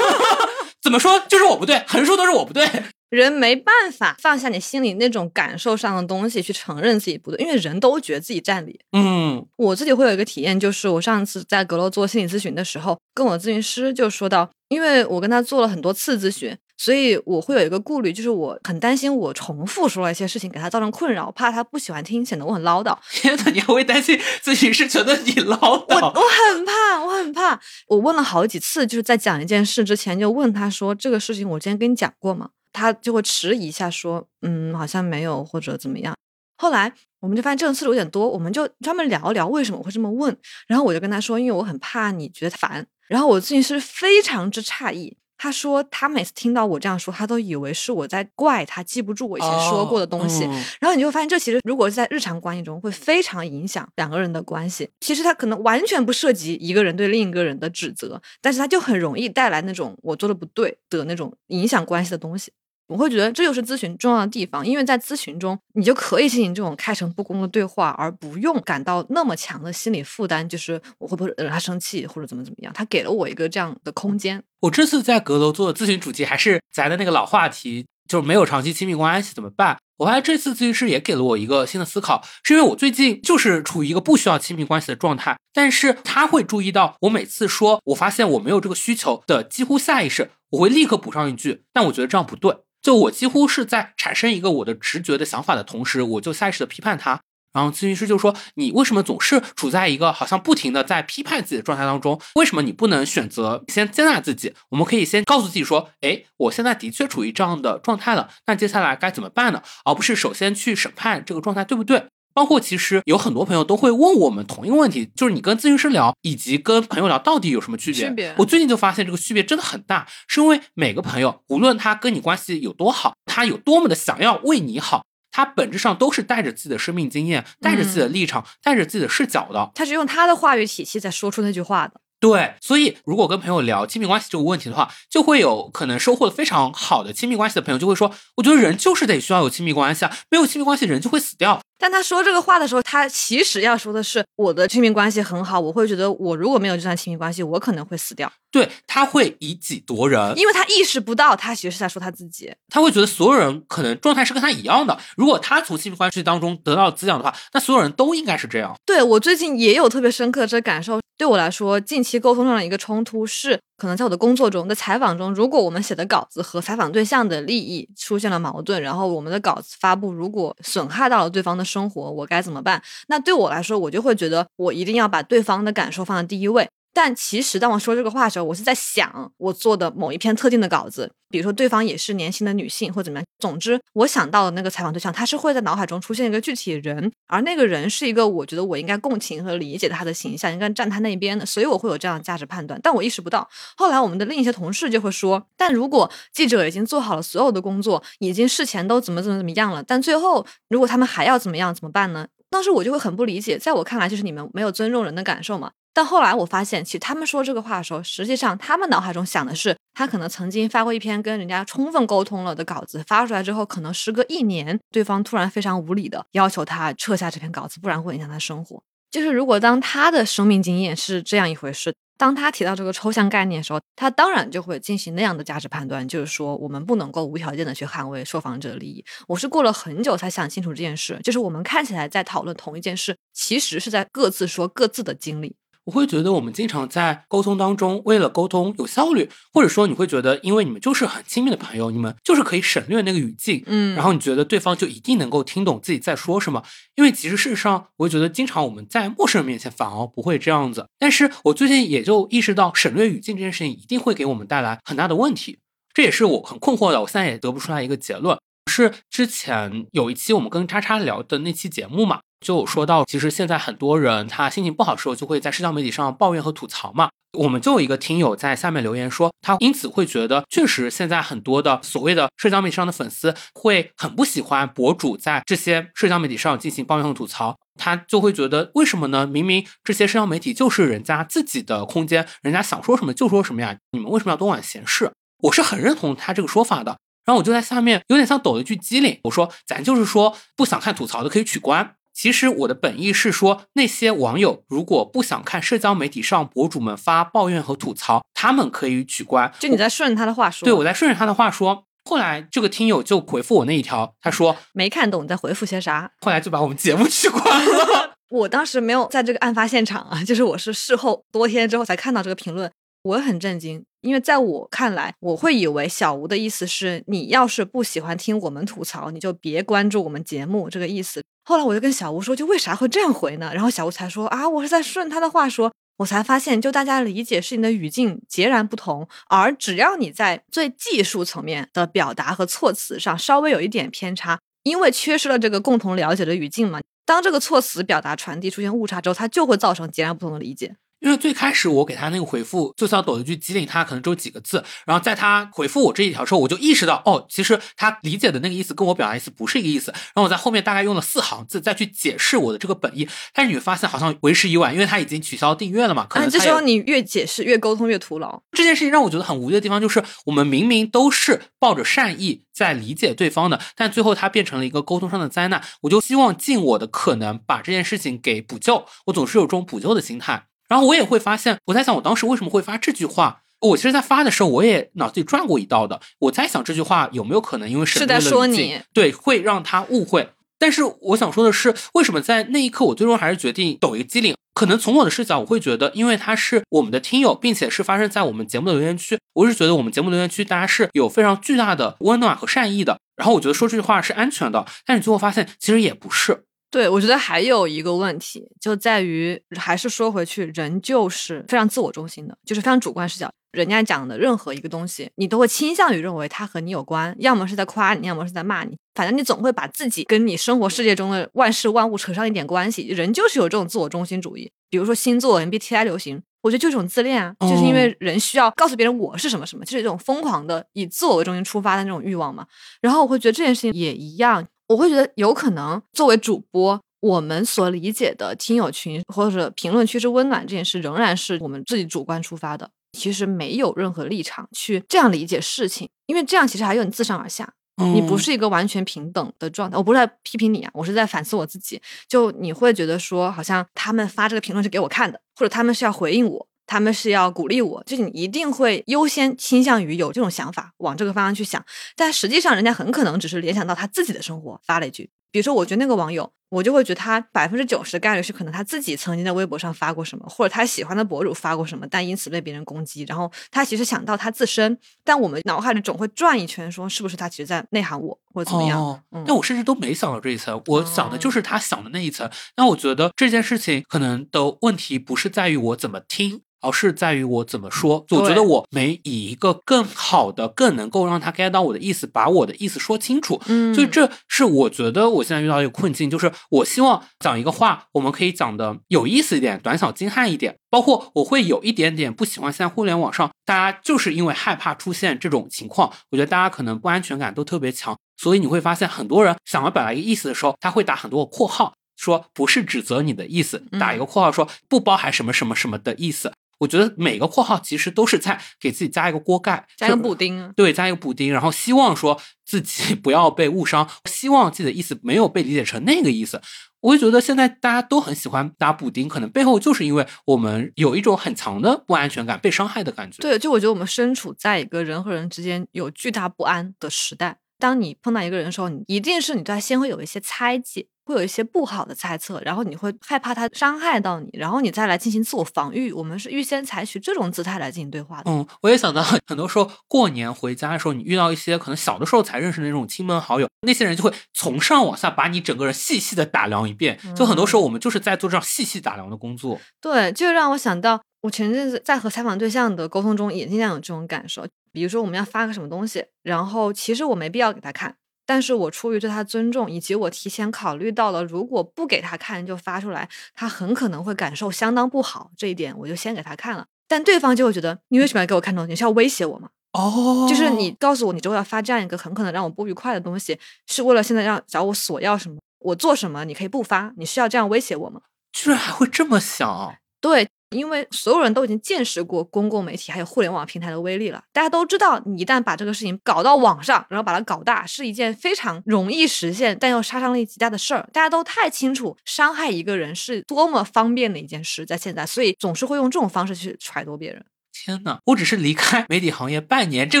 怎么说就是我不对，横竖都是我不对。人没办法放下你心里那种感受上的东西去承认自己不对，因为人都觉得自己占理。嗯我自己会有一个体验，就是我上次在阁楼做心理咨询的时候，跟我咨询师就说到，因为我跟他做了很多次咨询，所以我会有一个顾虑，就是我很担心我重复说了一些事情给他造成困扰，怕他不喜欢听，显得我很唠叨。天哪，你还会担心咨询师觉得你唠 叨？我我很怕，我很怕。我问了好几次，就是在讲一件事之前，就问他说：“这个事情我之前跟你讲过吗？”他就会迟疑一下，说：“嗯，好像没有，或者怎么样。”后来我们就发现这种次数有点多，我们就专门聊一聊为什么我会这么问。然后我就跟他说：“因为我很怕你觉得烦。”然后我咨询师非常之诧异。他说，他每次听到我这样说，他都以为是我在怪他记不住我以前说过的东西。哦嗯然后你就会发现，这其实如果是在日常关系中，会非常影响两个人的关系。其实他可能完全不涉及一个人对另一个人的指责，但是他就很容易带来那种我做的不对的那种影响关系的东西。我会觉得这就是咨询重要的地方，因为在咨询中，你就可以进行这种开诚布公的对话，而不用感到那么强的心理负担，就是我会不会惹他生气或者怎么怎么样。他给了我一个这样的空间。我这次在阁楼做的咨询主题还是咱的那个老话题，就是没有长期亲密关系怎么办？我发现这次咨询师也给了我一个新的思考，是因为我最近就是处于一个不需要亲密关系的状态，但是他会注意到我每次说我发现我没有这个需求的几乎下意识，我会立刻补上一句，但我觉得这样不对。就我几乎是在产生一个我的直觉的想法的同时，我就下意识的批判他。然后咨询师就说：“你为什么总是处在一个好像不停的在批判自己的状态当中？为什么你不能选择先接纳自己？我们可以先告诉自己说：，哎，我现在的确处于这样的状态了，那接下来该怎么办呢？而不是首先去审判这个状态对不对？包括其实有很多朋友都会问我们同一个问题，就是你跟咨询师聊以及跟朋友聊到底有什么区别？区别我最近就发现这个区别真的很大，是因为每个朋友无论他跟你关系有多好，他有多么的想要为你好。他本质上都是带着自己的生命经验，带着自己的立场，带着自己的视角的。他是用他的话语体系在说出那句话的。对，所以如果跟朋友聊亲密关系这个问题的话，就会有可能收获的非常好的亲密关系的朋友就会说，我觉得人就是得需要有亲密关系啊，没有亲密关系人就会死掉。但他说这个话的时候，他其实要说的是我的亲密关系很好，我会觉得我如果没有这段亲密关系，我可能会死掉，对，他会以己夺人，因为他意识不到他其实是在说他自己。他会觉得所有人可能状态是跟他一样的。如果他从亲密关系当中得到滋养的话，那所有人都应该是这样。对我最近也有特别深刻的这个感受。对我来说，近期沟通上的一个冲突是，可能在我的工作中、在采访中，如果我们写的稿子和采访对象的利益出现了矛盾，然后我们的稿子发布如果损害到了对方的生活，我该怎么办？那对我来说，我就会觉得我一定要把对方的感受放在第一位。但其实当我说这个话的时候，我是在想我做的某一篇特定的稿子，比如说对方也是年轻的女性或怎么样。总之，我想到的那个采访对象，他是会在脑海中出现一个具体人，而那个人是一个我觉得我应该共情和理解他的形象，应该站他那边的，所以我会有这样的价值判断。但我意识不到。后来我们的另一些同事就会说，但如果记者已经做好了所有的工作，已经事前都怎么怎么怎么样了，但最后如果他们还要怎么样怎么办呢？当时我就会很不理解，在我看来就是你们没有尊重人的感受嘛。但后来我发现，其实他们说这个话的时候，实际上他们脑海中想的是，他可能曾经发过一篇跟人家充分沟通了的稿子，发出来之后，可能时隔一年，对方突然非常无理的要求他撤下这篇稿子，不然会影响他生活。就是如果当他的生命经验是这样一回事，当他提到这个抽象概念的时候，他当然就会进行那样的价值判断，就是说我们不能够无条件的去捍卫受访者利益。我是过了很久才想清楚这件事，就是我们看起来在讨论同一件事，其实是在各自说各自的经历。我会觉得我们经常在沟通当中，为了沟通有效率，或者说你会觉得，因为你们就是很亲密的朋友，你们就是可以省略那个语境，嗯，然后你觉得对方就一定能够听懂自己在说什么。因为其实事实上，我会觉得经常我们在陌生人面前反而不会这样子。但是我最近也就意识到，省略语境这件事情一定会给我们带来很大的问题。这也是我很困惑的，我现在也得不出来一个结论。是之前有一期我们跟叉叉聊的那期节目嘛？就说到，其实现在很多人他心情不好的时候，就会在社交媒体上抱怨和吐槽嘛。我们就有一个听友在下面留言说，他因此会觉得，确实现在很多的所谓的社交媒体上的粉丝会很不喜欢博主在这些社交媒体上进行抱怨和吐槽。他就会觉得，为什么呢？明明这些社交媒体就是人家自己的空间，人家想说什么就说什么呀，你们为什么要多管闲事？我是很认同他这个说法的。然后我就在下面有点像抖了一句机灵，我说，咱就是说不想看吐槽的可以取关。其实我的本意是说，那些网友如果不想看社交媒体上博主们发抱怨和吐槽，他们可以取关。就你在顺着他的话说，对我在顺着他的话说。后来这个听友就回复我那一条，他说没看懂你在回复些啥。后来就把我们节目取关了。我当时没有在这个案发现场啊，就是我是事后多天之后才看到这个评论，我很震惊，因为在我看来，我会以为小吴的意思是你要是不喜欢听我们吐槽，你就别关注我们节目这个意思。后来我就跟小吴说，就为啥会这样回呢？然后小吴才说啊，我是在顺他的话说。我才发现，就大家理解事情的语境截然不同，而只要你在最技术层面的表达和措辞上稍微有一点偏差，因为缺失了这个共同了解的语境嘛，当这个措辞表达传递出现误差之后，它就会造成截然不同的理解。因为最开始我给他那个回复，就像抖一句机灵，他可能只有几个字。然后在他回复我这一条之后，我就意识到，哦，其实他理解的那个意思跟我表达意思不是一个意思。然后我在后面大概用了四行字再去解释我的这个本意，但是你会发现好像为时已晚，因为他已经取消订阅了嘛。可能这时候你越解释越沟通越徒劳。这件事情让我觉得很无语的地方就是，我们明明都是抱着善意在理解对方的，但最后它变成了一个沟通上的灾难。我就希望尽我的可能把这件事情给补救，我总是有这种补救的心态。然后我也会发现，我在想我当时为什么会发这句话。我其实，在发的时候，我也脑子里转过一道的。我在想这句话有没有可能因为是在说你，对，会让他误会。但是我想说的是，为什么在那一刻我最终还是决定抖一个机灵？可能从我的视角，我会觉得，因为他是我们的听友，并且是发生在我们节目的留言区，我是觉得我们节目留言区大家是有非常巨大的温暖和善意的。然后我觉得说这句话是安全的。但是最后发现，其实也不是。对，我觉得还有一个问题，就在于还是说回去，人就是非常自我中心的，就是非常主观视角。人家讲的任何一个东西，你都会倾向于认为它和你有关，要么是在夸你，要么是在骂你，反正你总会把自己跟你生活世界中的万事万物扯上一点关系。人就是有这种自我中心主义。比如说星座、MBTI 流行，我觉得就是种自恋啊，就是因为人需要告诉别人我是什么什么，就是一种疯狂的以自我为中心出发的那种欲望嘛。然后我会觉得这件事情也一样。我会觉得有可能，作为主播，我们所理解的听友群或者评论区之温暖这件事，仍然是我们自己主观出发的。其实没有任何立场去这样理解事情，因为这样其实还有你自上而下，你不是一个完全平等的状态。我不是在批评你啊，我是在反思我自己。就你会觉得说，好像他们发这个评论是给我看的，或者他们是要回应我。他们是要鼓励我，就你一定会优先倾向于有这种想法，往这个方向去想。但实际上，人家很可能只是联想到他自己的生活，发了一句。比如说，我觉得那个网友，我就会觉得他百分之九十的概率是可能他自己曾经在微博上发过什么，或者他喜欢的博主发过什么，但因此被别人攻击。然后他其实想到他自身，但我们脑海里总会转一圈，说是不是他其实在内涵我，或者怎么样？哦嗯但我甚至都没想到这一层，我想的就是他想的那一层。那我觉得这件事情可能的问题不是在于我怎么听。而是在于我怎么说，我觉得我没以一个更好的、更能够让他 get 到我的意思，把我的意思说清楚。嗯所以这是我觉得我现在遇到一个困境，就是我希望讲一个话，我们可以讲的有意思一点，短小精悍一点。包括我会有一点点不喜欢现在互联网上大家就是因为害怕出现这种情况，我觉得大家可能不安全感都特别强，所以你会发现很多人想要表达一个意思的时候，他会打很多个括号，说不是指责你的意思，打一个括号说不包含什么什么什么的意思。我觉得每个括号其实都是在给自己加一个锅盖，加一个补丁啊。对，加一个补丁，然后希望说自己 不要被误伤，希望自己的意思没有被理解成那个意思。我会觉得现在大家都很喜欢打补丁，可能背后就是因为我们有一种很强的不安全感、被伤害的感觉。对，就我觉得我们身处在一个人和人之间有巨大不安的时代。当你碰到一个人的时候，你一定是你对他先会有一些猜忌，会有一些不好的猜测，然后你会害怕他伤害到你，然后你再来进行自我防御。我们是预先采取这种姿态来进行对话的。嗯，我也想到很多时候过年回家的时候，你遇到一些可能小的时候才认识的那种亲朋好友，那些人就会从上往下把你整个人细细的打量一遍。就很多时候我们就是在做这样细细打量的工作。对，就让我想到，我前阵子在和采访对象的沟通中，也经常有这种感受。比如说，我们要发个什么东西，然后其实我没必要给他看，但是我出于对他尊重，以及我提前考虑到了，如果不给他看就发出来，他很可能会感受相当不好。这一点，我就先给他看了。但对方就会觉得，你为什么要给我看东西？你是要威胁我吗？哦就是你告诉我，你之后要发这样一个很可能让我不愉快的东西，是为了现在让找我索要什么？我做什么你可以不发？你是要这样威胁我吗？居然还会这么想。对，因为所有人都已经见识过公共媒体还有互联网平台的威力了，大家都知道，你一旦把这个事情搞到网上，然后把它搞大，是一件非常容易实现但又杀伤力极大的事儿。大家都太清楚伤害一个人是多么方便的一件事，在现在，所以总是会用这种方式去揣度别人。天呐，我只是离开媒体行业半年，这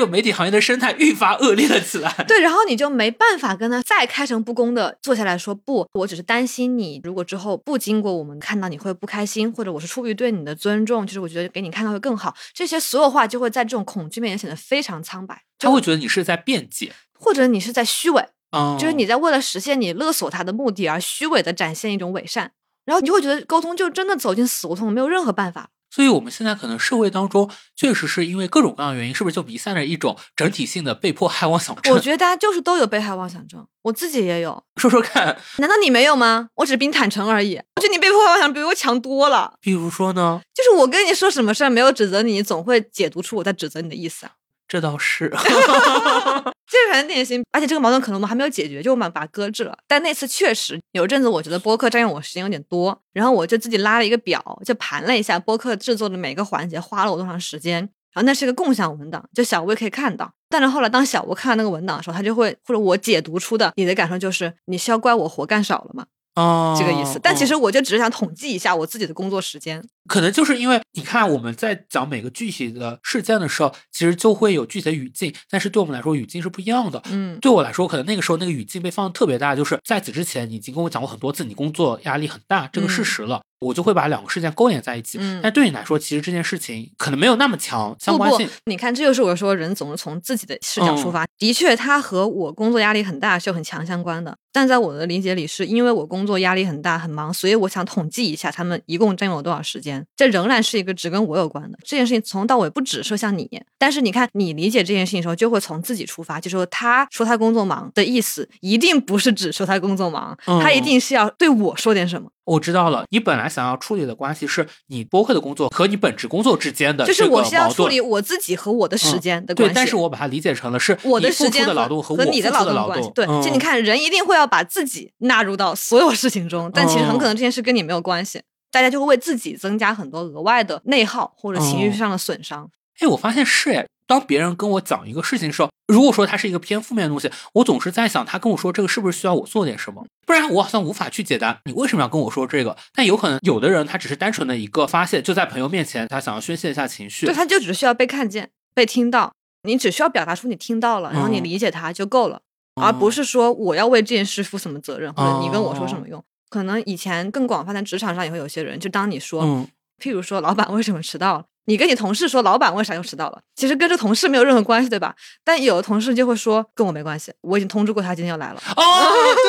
个媒体行业的生态愈发恶劣了起来。对，然后你就没办法跟他再开诚布公的坐下来说不，我只是担心你，如果之后不经过我们看到你会不开心，或者我是出于对你的尊重，就是我觉得给你看到会更好，这些所有话就会在这种恐惧面前显得非常苍白，他会觉得你是在辩解，或者你是在虚伪，嗯，就是你在为了实现你勒索他的目的而虚伪的展现一种伪善，然后你就会觉得沟通就真的走进死胡同，没有任何办法。所以我们现在可能社会当中，确实是因为各种各样的原因，是不是就弥散着一种整体性的被迫害妄想症？我觉得大家就是都有被害妄想症，我自己也有，说说看，难道你没有吗？我只是比你坦诚而已。我觉得你被迫害妄想比我强多了。比如说呢，就是我跟你说什么事儿，没有指责你，你总会解读出我在指责你的意思啊。这倒是，这个很典型，而且这个矛盾可能我们还没有解决，就我们把它搁置了。但那次确实有一阵子，我觉得播客占用我时间有点多，然后我就自己拉了一个表，就盘了一下播客制作的每个环节花了我多长时间。然后那是一个共享文档，就小薇可以看到。但是后来当小吴看到那个文档的时候，他就会或者我解读出的你的感受就是你是要怪我活干少了吗？哦，这个意思。但其哦实我就只是想统计一下我自己的工作时间。可能就是因为你看我们在讲每个具体的事件的时候，其实就会有具体的语境，但是对我们来说语境是不一样的。嗯，对我来说，可能那个时候那个语境被放的特别大，就是在此之前你已经跟我讲过很多次，你工作压力很大这个事实了，我就会把两个事件勾连在一起。嗯但对你来说，其实这件事情可能没有那么强相不不关性。，你看，这就是我说人总是从自己的视角出发。的确，它和我工作压力很大是有很强相关的。但在我的理解里，是因为我工作压力很大很忙，所以我想统计一下他们一共占用了多少时间。这仍然是一个只跟我有关的这件事情，从头到尾不只说向你。但是你看，你理解这件事情的时候，就会从自己出发，就说他说他工作忙的意思，一定不是只说他工作忙，他一嗯定是要对我说点什么。我知道了，你本来想要处理的关系是你播客的工作和你本职工作之间的就是我是要处理我自己和我的时间的关系。对，但是我把它理解成了是我的时间和的劳动和和你的我付出的动关系。动。对，就你嗯，看，人一定会要把自己纳入到所有事情中，但其实很可能这件事跟你没有关系，大家就会为自己增加很多额外的内耗或者情绪哦上的损伤。哎，我发现是哎，当别人跟我讲一个事情的时候，如果说它是一个偏负面的东西，我总是在想，他跟我说这个是不是需要我做点什么？不然我好像无法去解答你为什么要跟我说这个。但有可能有的人他只是单纯的一个发泄，就在朋友面前，他想要宣泄一下情绪对，。他就只需要被看见、被听到，你只需要表达出你听到了，然后你嗯理解他就够了。而不是说我要为这件事负什么责任，或者你跟我说什哦么用。可能以前更广泛的职场上也会有些人，就当你说，嗯譬如说老板为什么迟到了，你跟你同事说老板为啥又迟到了，其实跟这同事没有任何关系，对吧？但有的同事就会说跟我没关系，我已经通知过他今天要来了。哦，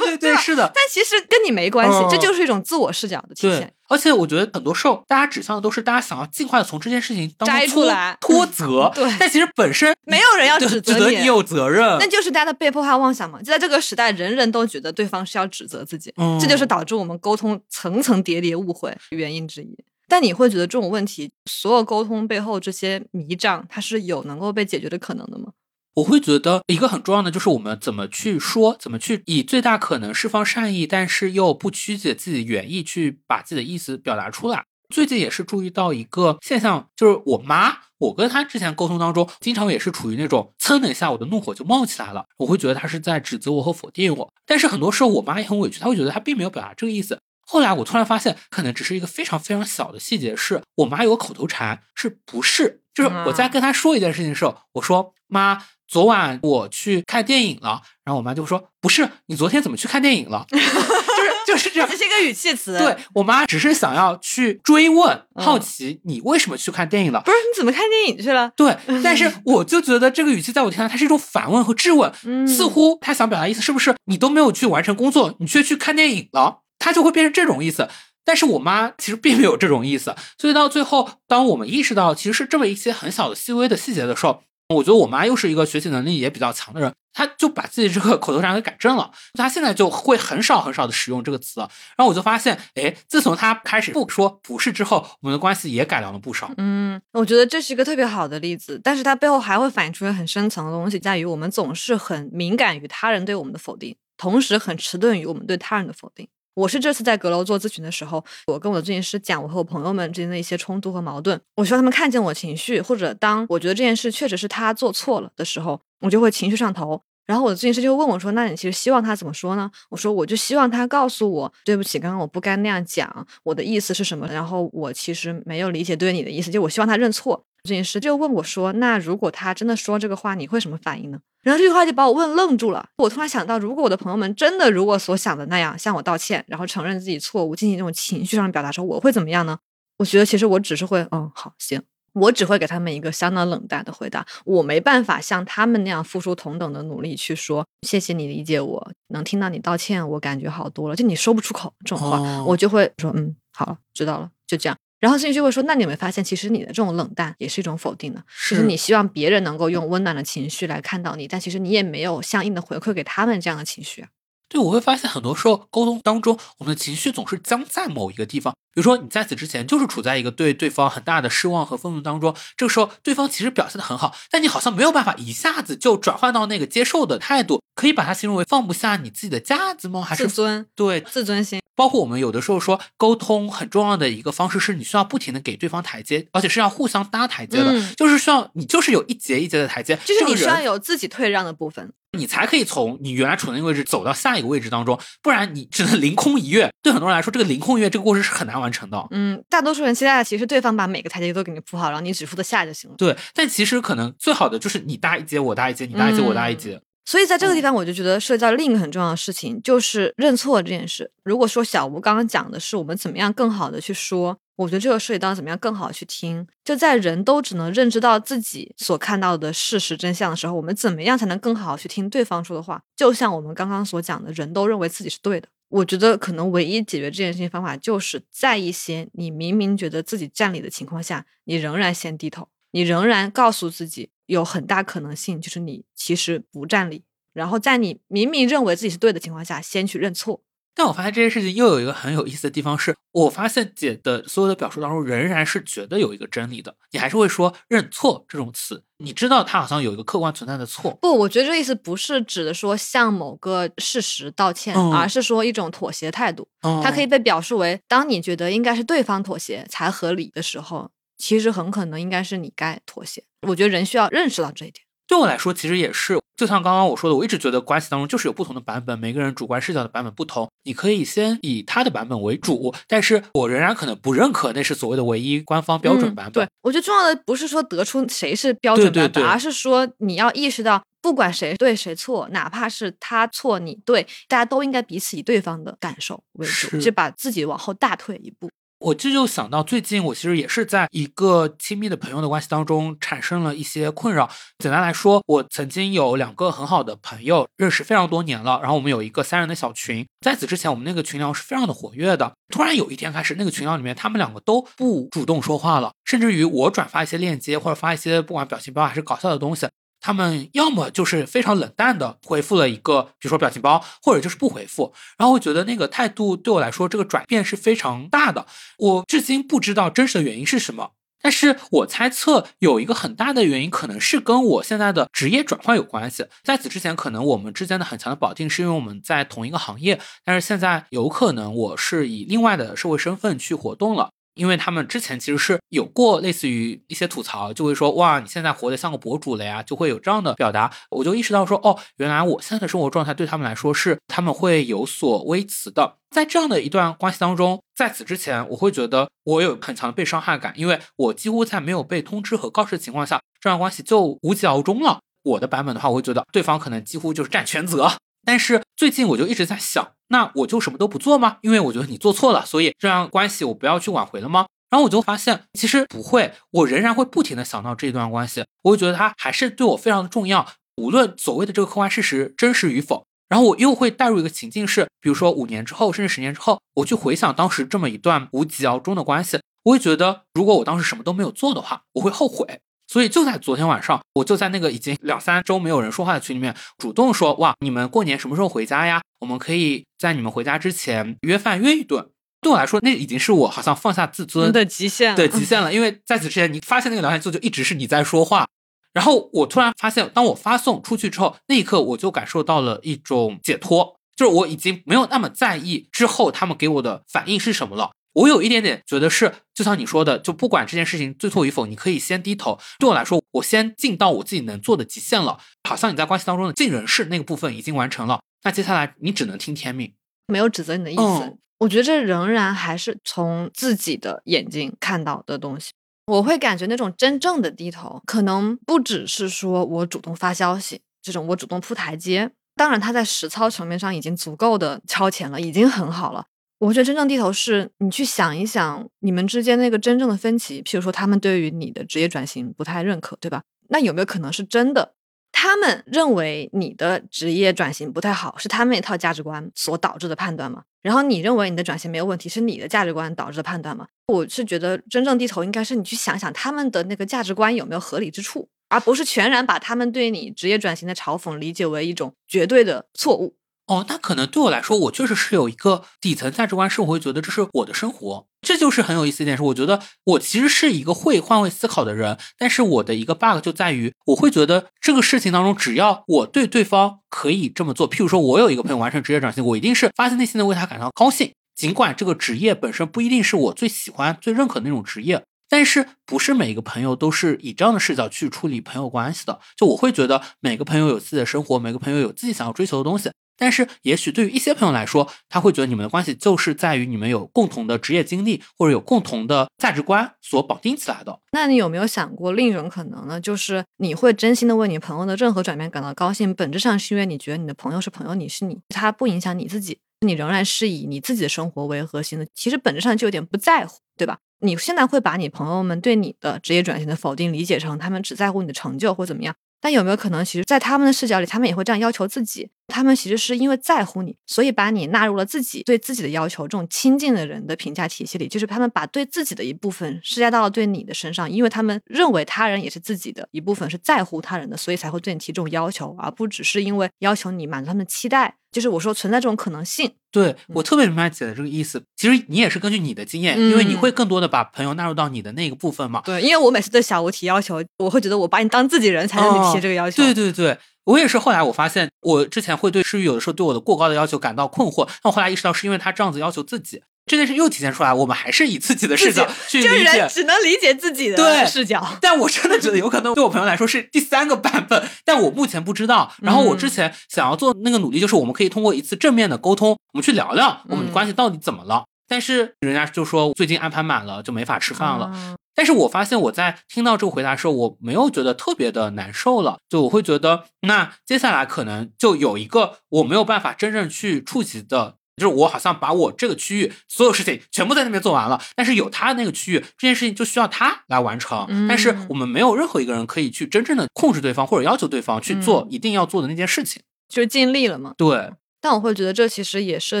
对对对，是的，但其实跟你没关系，嗯这就是一种自我视角的体现。，而且我觉得很多时候大家指向的都是大家想要尽快的从这件事情当中摘出来脱责，对但其实本身 没有人要指责你指责你有责任，那就是大家的被迫害妄想嘛。就在这个时代，人人都觉得对方是要指责自己，嗯这就是导致我们沟通层层叠叠误会原因之一。但你会觉得这种问题，所有沟通背后这些迷障，它是有能够被解决的可能的吗？我会觉得一个很重要的就是我们怎么去说，怎么去以最大可能释放善意，但是又不曲解自己的原意，去把自己的意思表达出来。最近也是注意到一个现象，就是我妈，我跟她之前沟通当中，经常也是处于那种噌的一下，我的怒火就冒起来了，我会觉得她是在指责我和否定我。但是很多时候我妈也很委屈，她会觉得她并没有表达这个意思。后来我突然发现，可能只是一个非常非常小的细节，是我妈有个口头禅，是不是？就是我在跟她说一件事情的时候，我说妈，昨晚我去看电影了，然后我妈就说不是，你昨天怎么去看电影了？就是就是这样这。是一个语气词，对，我妈只是想要去追问，嗯好奇你为什么去看电影了。不是你怎么看电影去了？对，但是我就觉得这个语气在我听来，它是一种反问和质问，嗯似乎他想表达意思是不是你都没有去完成工作，你却去看电影了，他就会变成这种意思。但是我妈其实并没有这种意思，所以到最后，当我们意识到其实是这么一些很小的细微的细节的时候，我觉得我妈又是一个学习能力也比较强的人，她就把自己这个口头禅给改正了，她现在就会很少很少的使用这个词。然后我就发现，哎，自从她开始不说不是之后，我们的关系也改良了不少。嗯，我觉得这是一个特别好的例子，但是它背后还会反映出一个很深层的东西，在于我们总是很敏感于他人对我们的否定，同时很迟钝于我们对他人的否定。我是这次在阁楼做咨询的时候，我跟我的咨询师讲我和我朋友们之间的一些冲突和矛盾，我希望他们看见我情绪，或者当我觉得这件事确实是他做错了的时候，我就会情绪上头。然后我的咨询师就会问我说：“那你其实希望他怎么说呢？”我说：“我就希望他告诉我，对不起，刚刚我不该那样讲，我的意思是什么。然后我其实没有理解对你的意思，就我希望他认错。”咨询师就问我说：“那如果他真的说这个话，你会什么反应呢？”然后这句话就把我问愣住了。我突然想到，如果我的朋友们真的如我所想的那样向我道歉，然后承认自己错误，进行这种情绪上的表达的时候，我会怎么样呢？我觉得其实我只是会，嗯，好，行。我只会给他们一个相当冷淡的回答，我没办法像他们那样付出同等的努力去说谢谢你理解我，能听到你道歉，我感觉好多了。就你说不出口这种话，哦我就会说嗯，好了，知道了，就这样。然后咨询师就会说，那你有没有发现，其实你的这种冷淡也是一种否定呢？就是你希望别人能够用温暖的情绪来看到你，但其实你也没有相应的回馈给他们这样的情绪啊。对，我会发现很多时候沟通当中，我们的情绪总是僵在某一个地方。比如说，你在此之前就是处在一个对对方很大的失望和愤怒当中，这个时候对方其实表现的很好，但你好像没有办法一下子就转换到那个接受的态度。可以把它形容为放不下你自己的架子吗？还是自尊、对自尊心，包括我们有的时候说沟通很重要的一个方式是你需要不停的给对方台阶，而且是要互相搭台阶的，嗯就是需要你就是有一节一节的台阶，就是你需要有自己退让的部分。你才可以从你原来处的那个位置走到下一个位置当中，不然你只能凌空一跃。对很多人来说，这个凌空一跃这个过程是很难完成的。嗯，大多数人期待的其实对方把每个台阶都给你铺好，然后你只负责下就行了。对，但其实可能最好的就是你搭一阶，我搭一阶，你搭一阶，我搭一阶。所以在这个地方，我就觉得涉及到另一个很重要的事情，就是认错这件事。如果说小吴刚刚讲的是我们怎么样更好的去说，我觉得这个涉及到怎么样更好的去听。就在人都只能认知到自己所看到的事实真相的时候，我们怎么样才能更好的去听对方说的话？就像我们刚刚所讲的，人都认为自己是对的。我觉得可能唯一解决这件事情方法，就是在一些你明明觉得自己占理的情况下，你仍然先低头，你仍然告诉自己有很大可能性就是你其实不占理，然后在你明明认为自己是对的情况下，先去认错。但我发现这件事情又有一个很有意思的地方是，我发现姐的所有的表述当中，仍然是觉得有一个真理的。你还是会说认错这种词，你知道它好像有一个客观存在的错。不，我觉得这意思不是指的说向某个事实道歉，嗯而是说一种妥协态度。它可以以被表述为，当你觉得应该是对方妥协才合理的时候，其实很可能应该是你该妥协。我觉得人需要认识到这一点。对我来说，其实也是，就像刚刚我说的，我一直觉得关系当中就是有不同的版本，每个人主观视角的版本不同。你可以先以他的版本为主，但是我仍然可能不认可那是所谓的唯一官方标准版本。对我觉得重要的不是说得出谁是标准版本，对对对而是说你要意识到，不管谁对谁错，哪怕是他错你对，大家都应该彼此以对方的感受为主，就把自己往后大退一步。我这就想到最近我其实也是在一个亲密的朋友的关系当中产生了一些困扰。简单来说，我曾经有两个很好的朋友，认识非常多年了，然后我们有一个三人的小群，在此之前我们那个群聊是非常的活跃的。突然有一天开始，那个群聊里面他们两个都不主动说话了，甚至于我转发一些链接或者发一些不管表情包还是搞笑的东西。他们要么就是非常冷淡的回复了一个，比如说表情包，或者就是不回复。然后我觉得那个态度对我来说，这个转变是非常大的。我至今不知道真实的原因是什么，但是我猜测有一个很大的原因，可能是跟我现在的职业转换有关系。在此之前，可能我们之间的很强的绑定是因为我们在同一个行业，但是现在有可能我是以另外的社会身份去活动了。因为他们之前其实是有过类似于一些吐槽，就会说哇，你现在活得像个博主了呀，就会有这样的表达。我就意识到说，哦，原来我现在的生活状态对他们来说是他们会有所微词的。在这样的一段关系当中，在此之前，我会觉得我有很强的被伤害感，因为我几乎在没有被通知和告知的情况下，这段关系就无疾而终了。我的版本的话，我会觉得对方可能几乎就是占全责。但是最近我就一直在想，那我就什么都不做吗？因为我觉得你做错了，所以这样关系我不要去挽回了吗？然后我就发现，其实不会，我仍然会不停的想到这一段关系，我会觉得它还是对我非常的重要，无论所谓的这个客观事实真实与否。然后我又会带入一个情境是，比如说五年之后，甚至十年之后，我去回想当时这么一段无疾而终的关系，我会觉得，如果我当时什么都没有做的话，我会后悔。所以就在昨天晚上，我就在那个已经两三周没有人说话的群里面，主动说：“哇，你们过年什么时候回家呀？我们可以在你们回家之前约饭约一顿。”对我来说，那已经是我好像放下自尊的极限的极限了。因为在此之前，你发现那个聊天记录就一直是你在说话，然后我突然发现，当我发送出去之后，那一刻我就感受到了一种解脱，就是我已经没有那么在意之后他们给我的反应是什么了。我有一点点觉得是，就像你说的，就不管这件事情对错与否，你可以先低头。对我来说，我先尽到我自己能做的极限了。好像你在关系当中的尽人事那个部分已经完成了，那接下来你只能听天命。没有指责你的意思。嗯我觉得这仍然还是从自己的眼睛看到的东西。我会感觉那种真正的低头，可能不只是说我主动发消息，这种我主动铺台阶。当然，他在实操层面上已经足够的超前了，已经很好了。我觉得真正低头是你去想一想你们之间那个真正的分歧，譬如说他们对于你的职业转型不太认可，对吧？那有没有可能是真的？他们认为你的职业转型不太好，是他们那套价值观所导致的判断吗？然后你认为你的转型没有问题，是你的价值观导致的判断吗？我是觉得真正低头应该是你去想想他们的那个价值观有没有合理之处，而不是全然把他们对你职业转型的嘲讽理解为一种绝对的错误。哦，那可能对我来说，我确实是有一个底层价值观，是我会觉得这是我的生活，这就是很有意思一点。是我觉得我其实是一个会换位思考的人，但是我的一个 bug 就在于，我会觉得这个事情当中，只要我对对方可以这么做，譬如说我有一个朋友完成职业转型，我一定是发自内心的为他感到高兴，尽管这个职业本身不一定是我最喜欢、最认可的那种职业。但是不是每个朋友都是以这样的视角去处理朋友关系的？就我会觉得每个朋友有自己的生活，每个朋友有自己想要追求的东西。但是，也许对于一些朋友来说，他会觉得你们的关系就是在于你们有共同的职业经历或者有共同的价值观所绑定起来的。那你有没有想过另一种可能呢？就是你会真心的为你朋友的任何转变感到高兴，本质上是因为你觉得你的朋友是朋友，你是你，他不影响你自己，你仍然是以你自己的生活为核心的。其实本质上就有点不在乎，对吧？你现在会把你朋友们对你的职业转型的否定理解成他们只在乎你的成就或怎么样？但有没有可能，其实，在他们的视角里，他们也会这样要求自己？他们其实是因为在乎你，所以把你纳入了自己对自己的要求，这种亲近的人的评价体系里，就是他们把对自己的一部分施加到了对你的身上，因为他们认为他人也是自己的一部分，是在乎他人的，所以才会对你提这种要求，而不只是因为要求你满足他们的期待。就是我说存在这种可能性。对我特别明白姐的这个意思。其实你也是根据你的经验，因为你嗯会更多的把朋友纳入到你的那个部分嘛。对，因为我每次对小吴提要求，我会觉得我把你当自己人才能哦提这个要求。对对对，我也是。后来我发现，我之前会对诗雨有的时候对我的过高的要求感到困惑，但我后来意识到是因为他这样子要求自己。这件事又体现出来，我们还是以自己的视角去就理解人。只能理解自己对的视角。但我真的觉得有可能对我朋友来说是第三个版本，但我目前不知道。然后我之前想要做那个努力，就是我们可以通过一次正面的沟通，我们去聊聊我们的关系到底怎么了。但是人家就说最近安排满了，就没法吃饭了。啊但是我发现我在听到这个回答的时候，我没有觉得特别的难受了，就我会觉得，那接下来可能就有一个我没有办法真正去触及的，就是我好像把我这个区域所有事情全部在那边做完了，但是有他那个区域，这件事情就需要他来完成，嗯但是我们没有任何一个人可以去真正的控制对方或者要求对方去做嗯一定要做的那件事情。就尽力了嘛。对，但我会觉得这其实也涉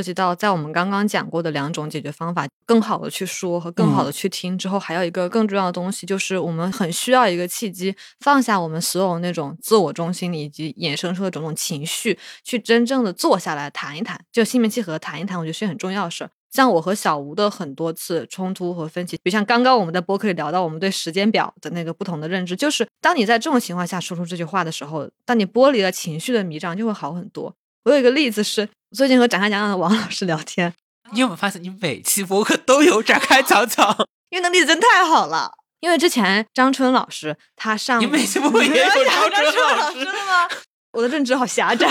及到在我们刚刚讲过的两种解决方法，更好的去说和更好的去听。之后还有一个更重要的东西，就是我们很需要一个契机，放下我们所有那种自我中心以及衍生出的种种情绪，去真正的坐下来谈一谈，就心平气和地谈一谈，我觉得是很重要的事儿。像我和小吴的很多次冲突和分歧，比如像刚刚我们在播客里聊到我们对时间表的那个不同的认知，就是当你在这种情况下说出这句话的时候，当你剥离了情绪的迷障，就会好很多。我有一个例子是，最近和展开讲讲的王老师聊天，你有没有发现你每期播客都有展开讲讲？因为那例子真太好了。因为之前张春老师他上，你每期播客也有张张春老师的吗？我的认知好狭窄。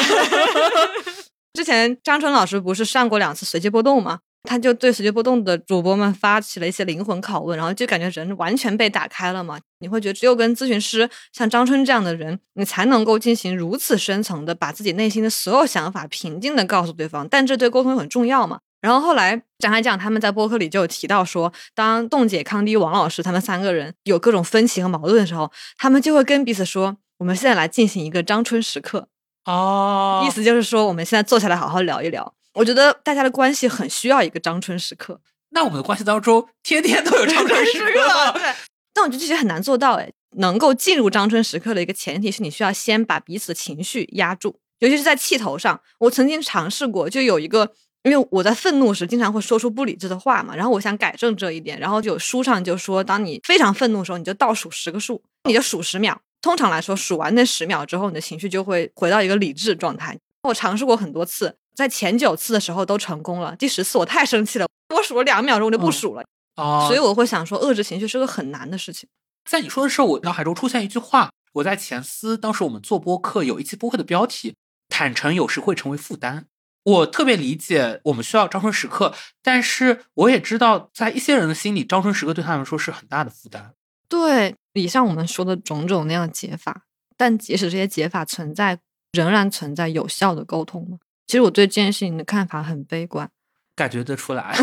之前张春老师不是上过两次随机波动吗？他就对随机波动的主播们发起了一些灵魂拷问，然后就感觉人完全被打开了嘛。你会觉得只有跟咨询师像张春这样的人，你才能够进行如此深层的把自己内心的所有想法平静的告诉对方，但这对沟通很重要嘛。然后后来展开讲，他们在播客里就有提到说，当冻姐、康迪、王老师他们三个人有各种分歧和矛盾的时候，他们就会跟彼此说：“我们现在来进行一个张春时刻。”哦意思就是说，我们现在坐下来好好聊一聊。我觉得大家的关系很需要一个张春时刻，那我们的关系当中，天天都有张春时刻。对，但我觉得这些很难做到。哎，能够进入张春时刻的一个前提是你需要先把彼此的情绪压住，尤其是在气头上。我曾经尝试过，就有一个，因为我在愤怒时经常会说出不理智的话嘛，然后我想改正这一点，然后就有书上就说，当你非常愤怒的时候，你就倒数十个数，你就数十秒。通常来说，数完那十秒之后，你的情绪就会回到一个理智状态。我尝试过很多次，在前九次的时候都成功了，第十次我太生气了，我数了两秒钟我就不数了。哦，所以我会想说，遏制情绪是个很难的事情。在你说的时候，我脑海中出现一句话，我在前思，当时我们做播客有一期播客的标题“坦诚有时会成为负担”。我特别理解我们需要张春时刻，但是我也知道，在一些人的心里，张春时刻对他们来说是很大的负担。对，以上我们说的种种那样的解法，但即使这些解法存在，仍然存在有效的沟通吗？其实我对这件事情的看法很悲观。感觉得出来，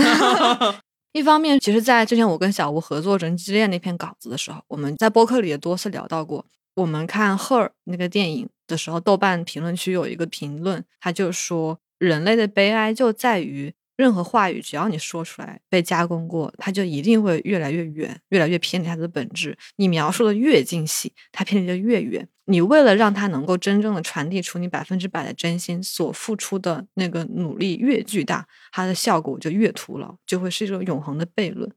一方面，其实，在之前我跟小吴合作《人机恋》那篇稿子的时候，我们在播客里也多次聊到过。我们看《Her》那个电影的时候，豆瓣评论区有一个评论，他就说：人类的悲哀就在于，任何话语只要你说出来，被加工过，它就一定会越来越远，越来越偏离它的本质。你描述的越精细，它偏离的越远。你为了让它能够真正的传递出你百分之百的真心，所付出的那个努力越巨大，它的效果就越徒劳，就会是一种永恒的悖论。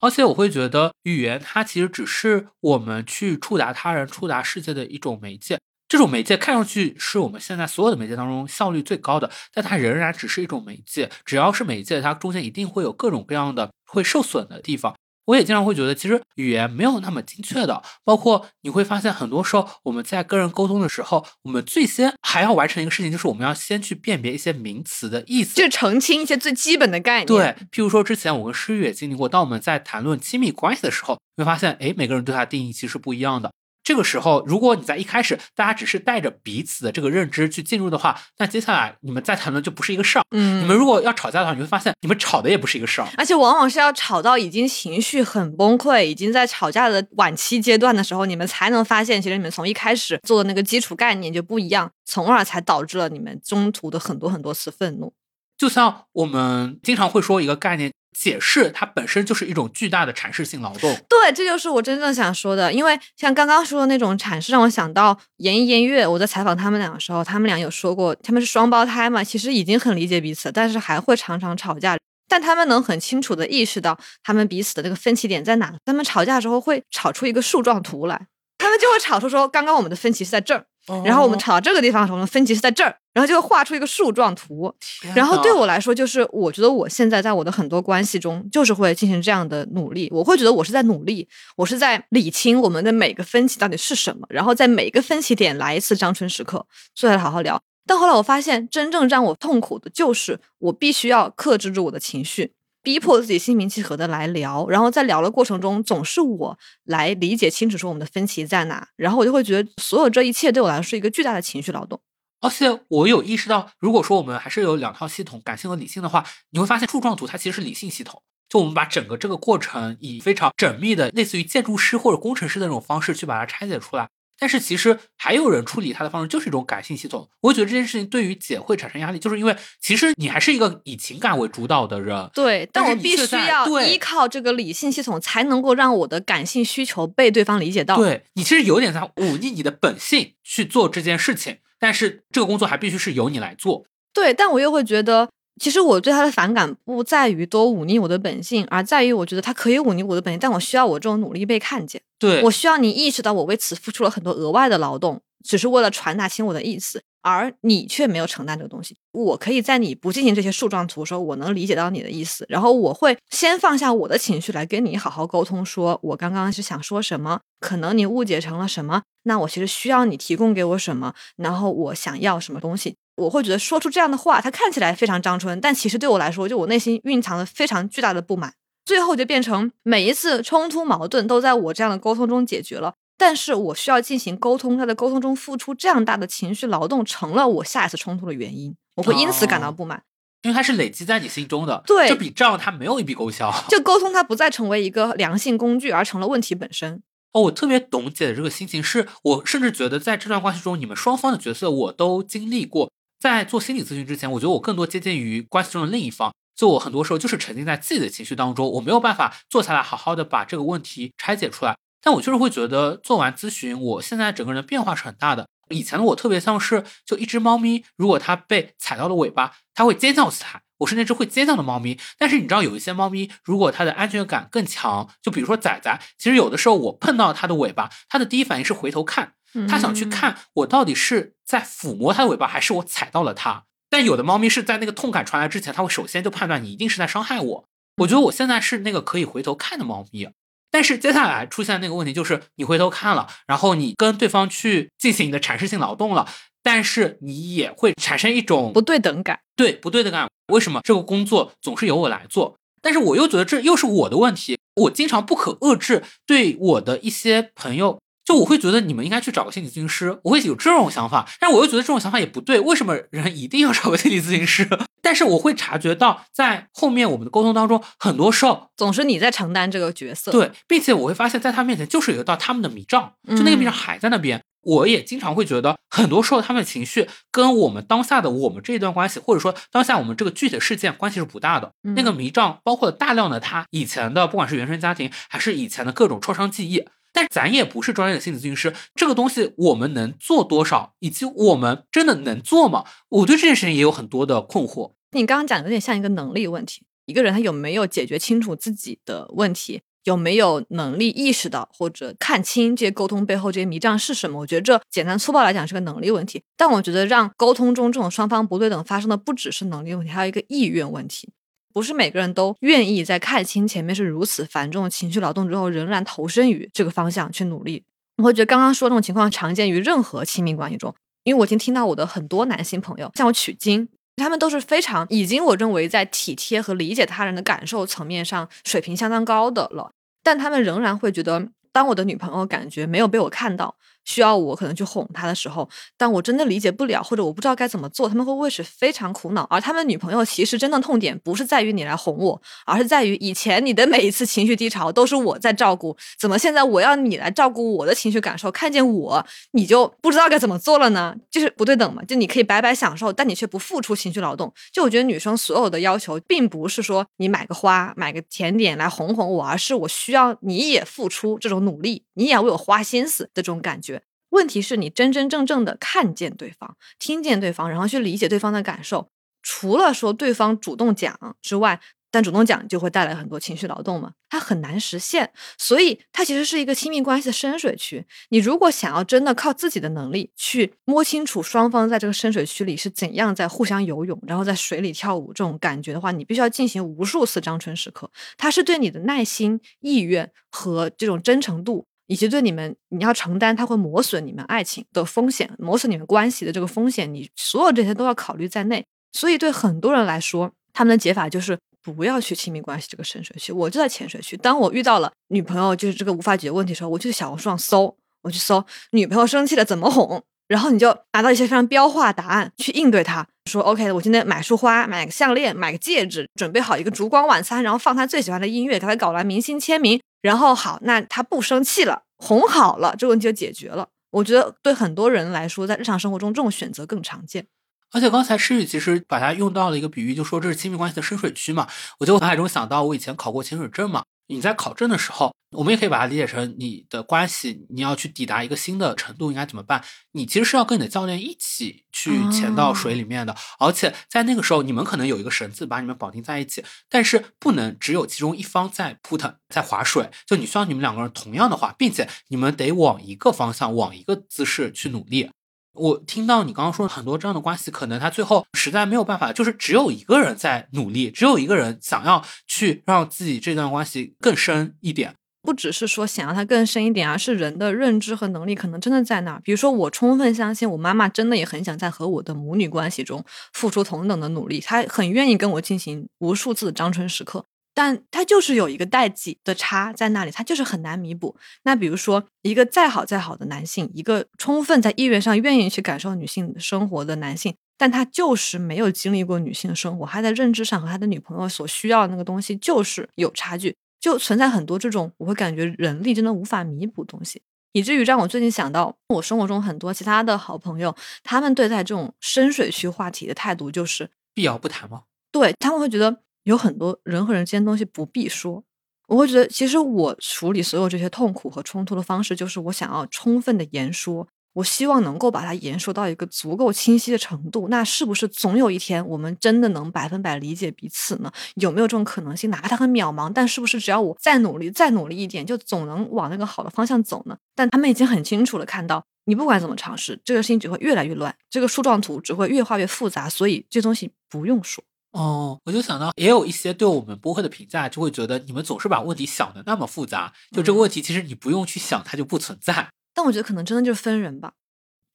而且我会觉得，语言它其实只是我们去触达他人、触达世界的一种媒介。这种媒介看上去是我们现在所有的媒介当中效率最高的，但它仍然只是一种媒介。只要是媒介，它中间一定会有各种各样的会受损的地方。我也经常会觉得，其实语言没有那么精确的。包括你会发现，很多时候我们在跟人沟通的时候，我们最先还要完成一个事情，就是我们要先去辨别一些名词的意思，就澄清一些最基本的概念。对，譬如说之前我跟诗雨也经历过，当我们在谈论亲密关系的时候，你会发现，哎，每个人对它的定义其实不一样的。这个时候，如果你在一开始大家只是带着彼此的这个认知去进入的话，那接下来你们再谈论就不是一个事儿。嗯，你们如果要吵架的话，你会发现你们吵的也不是一个事儿。而且往往是要吵到已经情绪很崩溃，已经在吵架的晚期阶段的时候，你们才能发现，其实你们从一开始做的那个基础概念就不一样，从而才导致了你们中途的很多很多次愤怒。就像我们经常会说一个概念，解释它本身就是一种巨大的阐释性劳动。对，这就是我真正想说的。因为像刚刚说的那种阐释，让我想到严一、严月。我在采访他们俩的时候，他们俩有说过，他们是双胞胎嘛，其实已经很理解彼此，但是还会常常吵架。但他们能很清楚的意识到他们彼此的这个分歧点在哪。他们吵架的时候会吵出一个树状图来，他们就会吵出说，刚刚我们的分歧是在这儿。然后我们吵到这个地方的时候，我们分歧是在这儿，然后就会画出一个树状图。然后对我来说，就是我觉得我现在在我的很多关系中，就是会进行这样的努力。我会觉得我是在努力，我是在理清我们的每个分歧到底是什么，然后在每个分歧点来一次张春时刻，坐下来好好聊。但后来我发现，真正让我痛苦的就是我必须要克制住我的情绪，逼迫自己心平气和的来聊，然后在聊的过程中，总是我来理解清楚说我们的分歧在哪，然后我就会觉得所有这一切对我来说是一个巨大的情绪劳动。而且我有意识到，如果说我们还是有两套系统，感性和理性的话，你会发现柱状图它其实是理性系统。就我们把整个这个过程以非常缜密的，类似于建筑师或者工程师的那种方式去把它拆解出来。但是其实还有人处理它的方式就是一种感性系统。我觉得这件事情对于姐会产生压力，就是因为其实你还是一个以情感为主导的人。对，但我必须要依靠这个理性系统，才能够让我的感性需求被对方理解到。对你其实有点在忤逆你的本性去做这件事情，但是这个工作还必须是由你来做。对，但我又会觉得，其实我对他的反感不在于多忤逆我的本性，而在于我觉得他可以忤逆我的本性，但我需要我这种努力被看见。对，我需要你意识到我为此付出了很多额外的劳动，只是为了传达清我的意思，而你却没有承担这个东西。我可以在你不进行这些树状图的时候，我能理解到你的意思，然后我会先放下我的情绪来跟你好好沟通，说我刚刚是想说什么，可能你误解成了什么，那我其实需要你提供给我什么，然后我想要什么东西。我会觉得说出这样的话，他看起来非常张春，但其实对我来说，就我内心蕴藏了非常巨大的不满。最后就变成每一次冲突矛盾都在我这样的沟通中解决了，但是我需要进行沟通，在的沟通中付出这样大的情绪劳动，成了我下一次冲突的原因，我会因此感到不满。因为它是累积在你心中的，对这笔账它没有一笔勾销。就沟通它不再成为一个良性工具，而成了问题本身。哦，我特别懂姐的这个心情，是我甚至觉得在这段关系中，你们双方的角色我都经历过。在做心理咨询之前，我觉得我更多接近于关系中的另一方。就我很多时候就是沉浸在自己的情绪当中，我没有办法坐下来好好的把这个问题拆解出来。但我就是会觉得做完咨询，我现在整个人变化是很大的。以前的我特别像是就一只猫咪，如果它被踩到了尾巴，它会尖叫起来。我是那只会尖叫的猫咪。但是你知道，有一些猫咪，如果它的安全感更强，就比如说仔仔，其实有的时候我碰到它的尾巴，它的第一反应是回头看，它想去嗯看我到底是在抚摸它的尾巴，还是我踩到了它。但有的猫咪是在那个痛感传来之前，它会首先就判断你一定是在伤害我。我觉得我现在是那个可以回头看的猫咪。但是接下来出现那个问题就是，你回头看了，然后你跟对方去进行你的阐释性劳动了，但是你也会产生一种不对等感。对不对的感。为什么这个工作总是由我来做？但是我又觉得这又是我的问题。我经常不可遏制对我的一些朋友，就我会觉得你们应该去找个心理咨询师，我会有这种想法。但是我又觉得这种想法也不对。为什么人一定要找个心理咨询师？但是我会察觉到，在后面我们的沟通当中，很多时候总是你在承担这个角色。，对，并且我会发现，在他面前就是有一道他们的迷障，就那个迷障还在那边。我也经常会觉得，很多时候他们的情绪跟我们当下的我们这一段关系，或者说当下我们这个具体的事件关系是不大的。嗯那个迷障包括了大量的他以前的，不管是原生家庭还是以前的各种创伤记忆。但咱也不是专业的心理咨询师，这个东西我们能做多少，以及我们真的能做吗？我对这件事情也有很多的困惑。你刚刚讲的有点像一个能力问题，一个人他有没有解决清楚自己的问题，有没有能力意识到或者看清这些沟通背后这些迷障是什么？我觉得这简单粗暴来讲是个能力问题，但我觉得让沟通中这种双方不对等发生的不只是能力问题，还有一个意愿问题。不是每个人都愿意在看清前面是如此繁重的情绪劳动之后，仍然投身于这个方向去努力。我会觉得刚刚说这种情况常见于任何亲密关系中，因为我已经听到我的很多男性朋友向我取经，他们都是非常已经我认为在体贴和理解他人的感受层面上水平相当高的了，但他们仍然会觉得，当我的女朋友感觉没有被我看到，需要我可能去哄她的时候，但我真的理解不了，或者我不知道该怎么做，他们会为此非常苦恼。而他们女朋友其实真的痛点不是在于你来哄我，而是在于以前你的每一次情绪低潮都是我在照顾，怎么现在我要你来照顾我的情绪感受？看见我你就不知道该怎么做了呢？就是不对等嘛，就你可以白白享受，但你却不付出情绪劳动。就我觉得女生所有的要求，并不是说你买个花、买个甜点来哄哄我，而是我需要你也付出这种努力，你也要为我花心思的这种感觉。问题是你真真正正的看见对方，听见对方，然后去理解对方的感受。除了说对方主动讲之外，但主动讲就会带来很多情绪劳动嘛，它很难实现，所以它其实是一个亲密关系的深水区。你如果想要真的靠自己的能力去摸清楚双方在这个深水区里是怎样在互相游泳，然后在水里跳舞这种感觉的话，你必须要进行无数次张春时刻。它是对你的耐心、意愿和这种真诚度，以及对你们你要承担它会磨损你们爱情的风险、磨损你们关系的这个风险，你所有这些都要考虑在内。所以对很多人来说，他们的解法就是不要去亲密关系这个深水区，我就在浅水区。当我遇到了女朋友就是这个无法解决问题的时候，我就去小红书上搜，我去搜女朋友生气了怎么哄，然后你就拿到一些非常标化答案去应对她。说 OK，我今天买束花，买个项链，买个戒指，准备好一个烛光晚餐，然后放他最喜欢的音乐，给他搞来明星签名，然后好，那他不生气了，哄好了，这个问题就解决了。我觉得对很多人来说，在日常生活中这种选择更常见。而且刚才诗雨其实把它用到了一个比喻，就说这是亲密关系的深水区嘛。我就脑海中想到，我以前考过潜水证嘛。你在考证的时候，我们也可以把它理解成你的关系，你要去抵达一个新的程度，应该怎么办？你其实是要跟你的教练一起去潜到水里面的，而且在那个时候，你们可能有一个绳子把你们绑定在一起，但是不能只有其中一方在 put 在划水，就你需要你们两个人同样的话，并且你们得往一个方向，往一个姿势去努力。我听到你刚刚说很多这样的关系，可能他最后实在没有办法，就是只有一个人在努力，只有一个人想要去让自己这段关系更深一点。不只是说想让它更深一点，而是人的认知和能力可能真的在那儿。比如说，我充分相信我妈妈真的也很想在和我的母女关系中付出同等的努力，她很愿意跟我进行无数次的张春时刻。但他就是有一个代际的差在那里，他就是很难弥补。那比如说，一个再好再好的男性，一个充分在意愿上愿意去感受女性生活的男性，但他就是没有经历过女性生活，他在认知上和他的女朋友所需要的那个东西就是有差距，就存在很多这种我会感觉人力真的无法弥补东西，以至于让我最近想到我生活中很多其他的好朋友，他们对待这种深水区话题的态度就是避而不谈吗？对他们会觉得。有很多人和人之间东西不必说，我会觉得，其实我处理所有这些痛苦和冲突的方式，就是我想要充分的言说，我希望能够把它言说到一个足够清晰的程度。那是不是总有一天我们真的能百分百理解彼此呢？有没有这种可能性？哪怕它很渺茫，但是不是只要我再努力、再努力一点，就总能往那个好的方向走呢？但他们已经很清楚的看到，你不管怎么尝试，这个事情只会越来越乱，这个树状图只会越画越复杂，所以这东西不用说。哦，我就想到，也有一些对我们播客的评价，就会觉得你们总是把问题想的那么复杂，就这个问题其实你不用去想，它就不存在。但我觉得可能真的就是分人吧，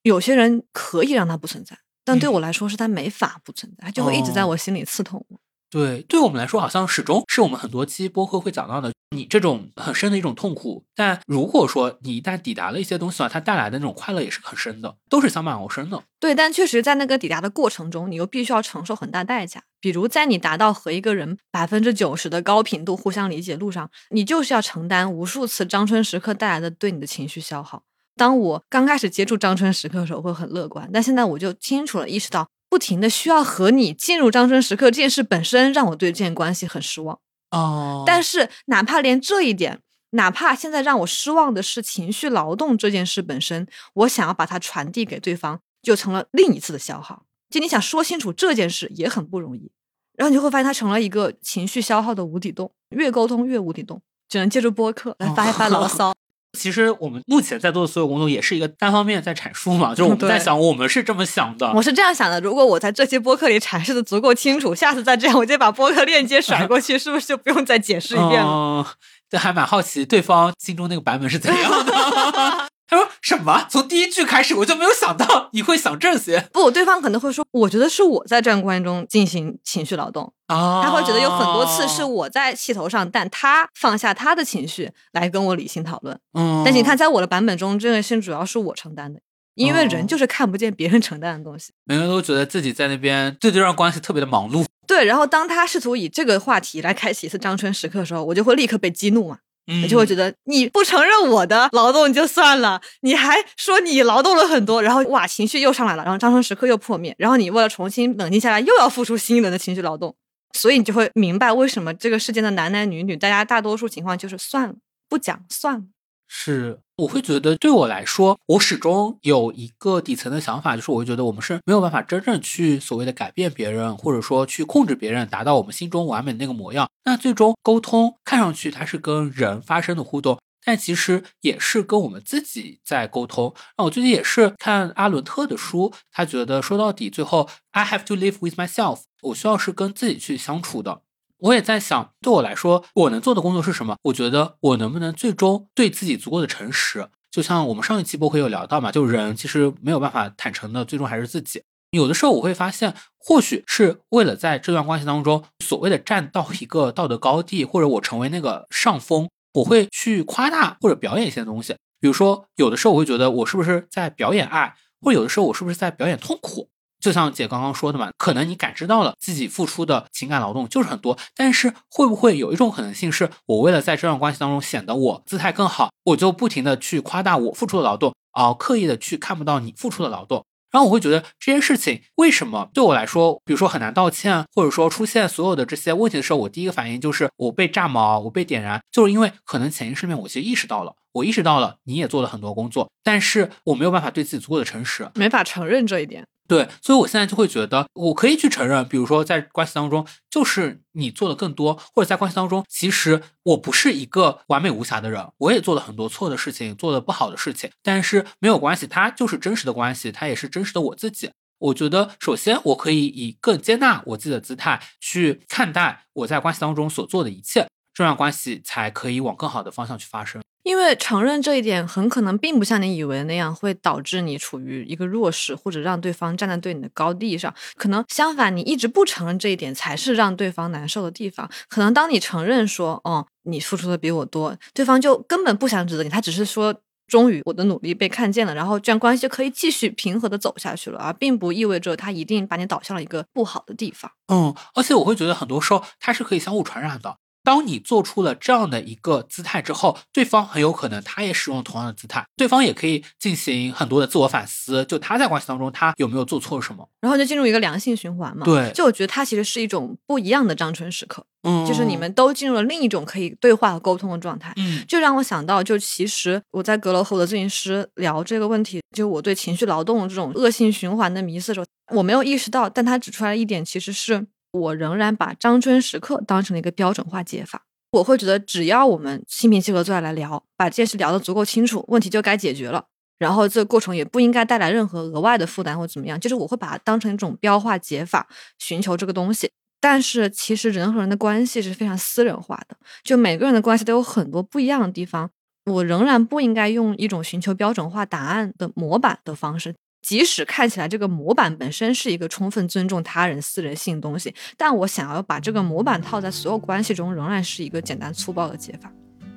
有些人可以让它不存在，但对我来说是它没法不存在，它就会一直在我心里刺痛我。对，对我们来说，好像始终是我们很多期播客会讲到的，你这种很深的一种痛苦。但如果说你一旦抵达了一些东西的话，它带来的那种快乐也是很深的，都是相伴而生的。对，但确实在那个抵达的过程中，你又必须要承受很大代价。比如在你达到和一个人百分之九十的高频度互相理解路上，你就是要承担无数次张春时刻带来的对你的情绪消耗。当我刚开始接触张春时刻的时候，会很乐观，但现在我就清楚了意识到。不停的需要和你进入张春时刻这件事本身让我对这件关系很失望哦。但是哪怕连这一点，哪怕现在让我失望的是情绪劳动这件事本身，我想要把它传递给对方，就成了另一次的消耗。就你想说清楚这件事也很不容易，然后你就会发现它成了一个情绪消耗的无底洞，越沟通越无底洞，只能借助播客来发一发牢骚。其实我们目前在做的所有工作也是一个单方面在阐述嘛，就是我们在想，我们是这么想的。我是这样想的，如果我在这期播客里阐释的足够清楚，下次再这样，我就把播客链接甩过去，是不是就不用再解释一遍了？这还蛮好奇对方心中那个版本是怎样的。他说什么？从第一句开始我就没有想到你会想这些。不，对方可能会说，我觉得是我在这段关系中进行情绪劳动啊。他会觉得有很多次是我在气头上，但他放下他的情绪来跟我理性讨论。嗯，但是你看，在我的版本中，这个事情主要是我承担的，因为人就是看不见别人承担的东西。每个人都觉得自己在那边对这段关系特别的忙碌。对，然后当他试图以这个话题来开启一次张春时刻的时候，我就会立刻被激怒嘛。我就会觉得你不承认我的劳动就算了，你还说你劳动了很多，然后哇情绪又上来了，然后张春时刻又破灭，然后你为了重新冷静下来，又要付出新一轮的情绪劳动，所以你就会明白为什么这个世间的男男女女，大家大多数情况就是算了，不讲算了。是，我会觉得对我来说，我始终有一个底层的想法，就是我会觉得我们是没有办法真正去所谓的改变别人，或者说去控制别人，达到我们心中完美的那个模样。那最终沟通看上去它是跟人发生的互动，但其实也是跟我们自己在沟通。那我最近也是看阿伦特的书，他觉得说到底，最后 I have to live with myself，我需要是跟自己去相处的。我也在想，对我来说，我能做的工作是什么？我觉得我能不能最终对自己足够的诚实？就像我们上一期播客有聊到嘛，就人其实没有办法坦诚的，最终还是自己。有的时候我会发现，或许是为了在这段关系当中，所谓的站到一个道德高地，或者我成为那个上风，我会去夸大或者表演一些东西。比如说，有的时候我会觉得我是不是在表演爱，或有的时候我是不是在表演痛苦？就像姐刚刚说的嘛，可能你感知到了自己付出的情感劳动就是很多，但是会不会有一种可能性，是我为了在这段关系当中显得我姿态更好，我就不停的去夸大我付出的劳动，啊，刻意的去看不到你付出的劳动。然后我会觉得这件事情为什么对我来说，比如说很难道歉，或者说出现所有的这些问题的时候，我第一个反应就是我被炸毛，我被点燃，就是因为可能潜意识里面我其实意识到了，我意识到了你也做了很多工作，但是我没有办法对自己足够的诚实，没法承认这一点。对，所以我现在就会觉得，我可以去承认，比如说在关系当中，就是你做的更多，或者在关系当中，其实我不是一个完美无瑕的人，我也做了很多错的事情，做的不好的事情，但是没有关系，它就是真实的关系，它也是真实的我自己。我觉得，首先我可以以更接纳我自己的姿态去看待我在关系当中所做的一切，这段关系才可以往更好的方向去发生。因为承认这一点很可能并不像你以为那样，会导致你处于一个弱势，或者让对方站在对你的高地上。可能相反，你一直不承认这一点，才是让对方难受的地方。可能当你承认说，哦，你付出的比我多，对方就根本不想指责你，他只是说，终于我的努力被看见了，然后这样关系就可以继续平和的走下去了，而并不意味着他一定把你导向了一个不好的地方。嗯，而且我会觉得很多时候它是可以相互传染的。当你做出了这样的一个姿态之后，对方很有可能他也使用同样的姿态，对方也可以进行很多的自我反思，就他在关系当中他有没有做错什么，然后就进入一个良性循环嘛。对，就我觉得它其实是一种不一样的张春时刻，嗯，就是你们都进入了另一种可以对话和沟通的状态，嗯，就让我想到，就其实我在阁楼和我的咨询师聊这个问题，就我对情绪劳动这种恶性循环的迷思的时候，我没有意识到，但他指出来一点，其实是我仍然把张春时刻当成了一个标准化解法。我会觉得，只要我们心平气和坐下来聊，把这件事聊得足够清楚，问题就该解决了。然后这个过程也不应该带来任何额外的负担或怎么样。就是我会把它当成一种标化解法，寻求这个东西。但是其实人和人的关系是非常私人化的，就每个人的关系都有很多不一样的地方。我仍然不应该用一种寻求标准化答案的模板的方式。即使看起来这个模板本身是一个充分尊重他人私人性的东西，但我想要把这个模板套在所有关系中，仍然是一个简单粗暴的解法。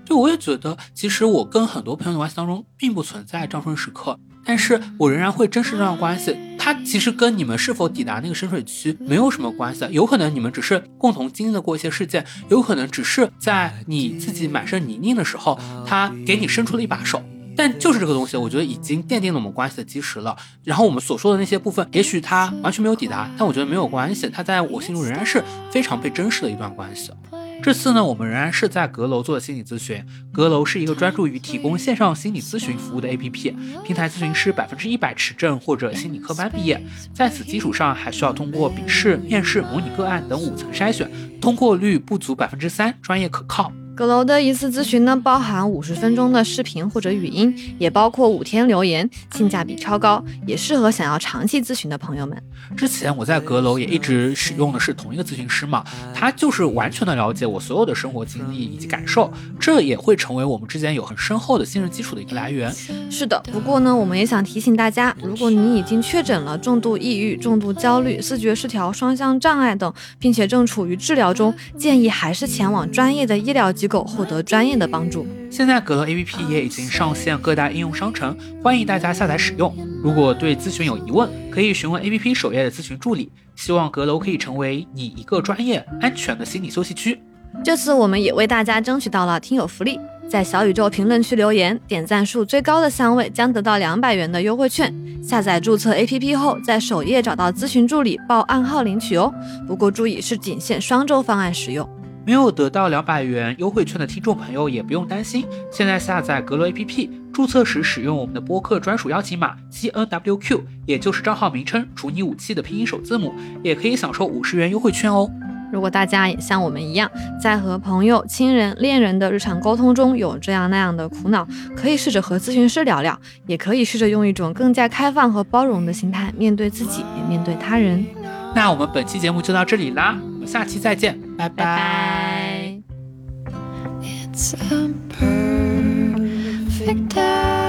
对，我也觉得，其实我跟很多朋友的关系当中，并不存在张春时刻，但是我仍然会珍视这段关系。它其实跟你们是否抵达那个深水区没有什么关系，有可能你们只是共同经历了过一些事件，有可能只是在你自己满身泥泞的时候，他给你伸出了一把手。但就是这个东西，我觉得已经奠定了我们关系的基石了。然后我们所说的那些部分，也许它完全没有抵达，但我觉得没有关系，它在我心中仍然是非常被珍视的一段关系。这次呢，我们仍然是在阁楼做的心理咨询。阁楼是一个专注于提供线上心理咨询服务的 APP，平台咨询师百分之一百持证或者心理科班毕业，在此基础上还需要通过笔试、面试、模拟个案等五层筛选，通过率不足百分之三，专业可靠。阁楼的一次咨询呢，包含五十分钟的视频或者语音，也包括五天留言，性价比超高，也适合想要长期咨询的朋友们。之前我在阁楼也一直使用的是同一个咨询师嘛，他就是完全的了解我所有的生活经历以及感受，这也会成为我们之间有很深厚的信任基础的一个来源。是的，不过呢，我们也想提醒大家，如果你已经确诊了重度抑郁、重度焦虑、思觉失调、双向障碍等，并且正处于治疗中，建议还是前往专业的医疗机构获得专业的帮助。现在阁楼 APP 也已经上线各大应用商城，欢迎大家下载使用。如果对咨询有疑问，可以询问 APP 首页的咨询助理。希望阁楼可以成为你一个专业、安全的心理休息区。这次我们也为大家争取到了听友福利，在小宇宙评论区留言，点赞数最高的三位将得到两百元的优惠券。下载注册 APP 后，在首页找到咨询助理，报暗号领取哦。不过注意是仅限双周方案使用。没有得到两百元优惠券的听众朋友也不用担心，现在下载格罗 APP，注册时使用我们的播客专属邀请码 GNWQ，也就是账号名称除你武器的拼音首字母，也可以享受五十元优惠券哦。如果大家也像我们一样，在和朋友、亲人、恋人的日常沟通中有这样那样的苦恼，可以试着和咨询师聊聊，也可以试着用一种更加开放和包容的心态面对自己，也面对他人。那我们本期节目就到这里啦，我们下期再见，拜拜拜。It's a perfect.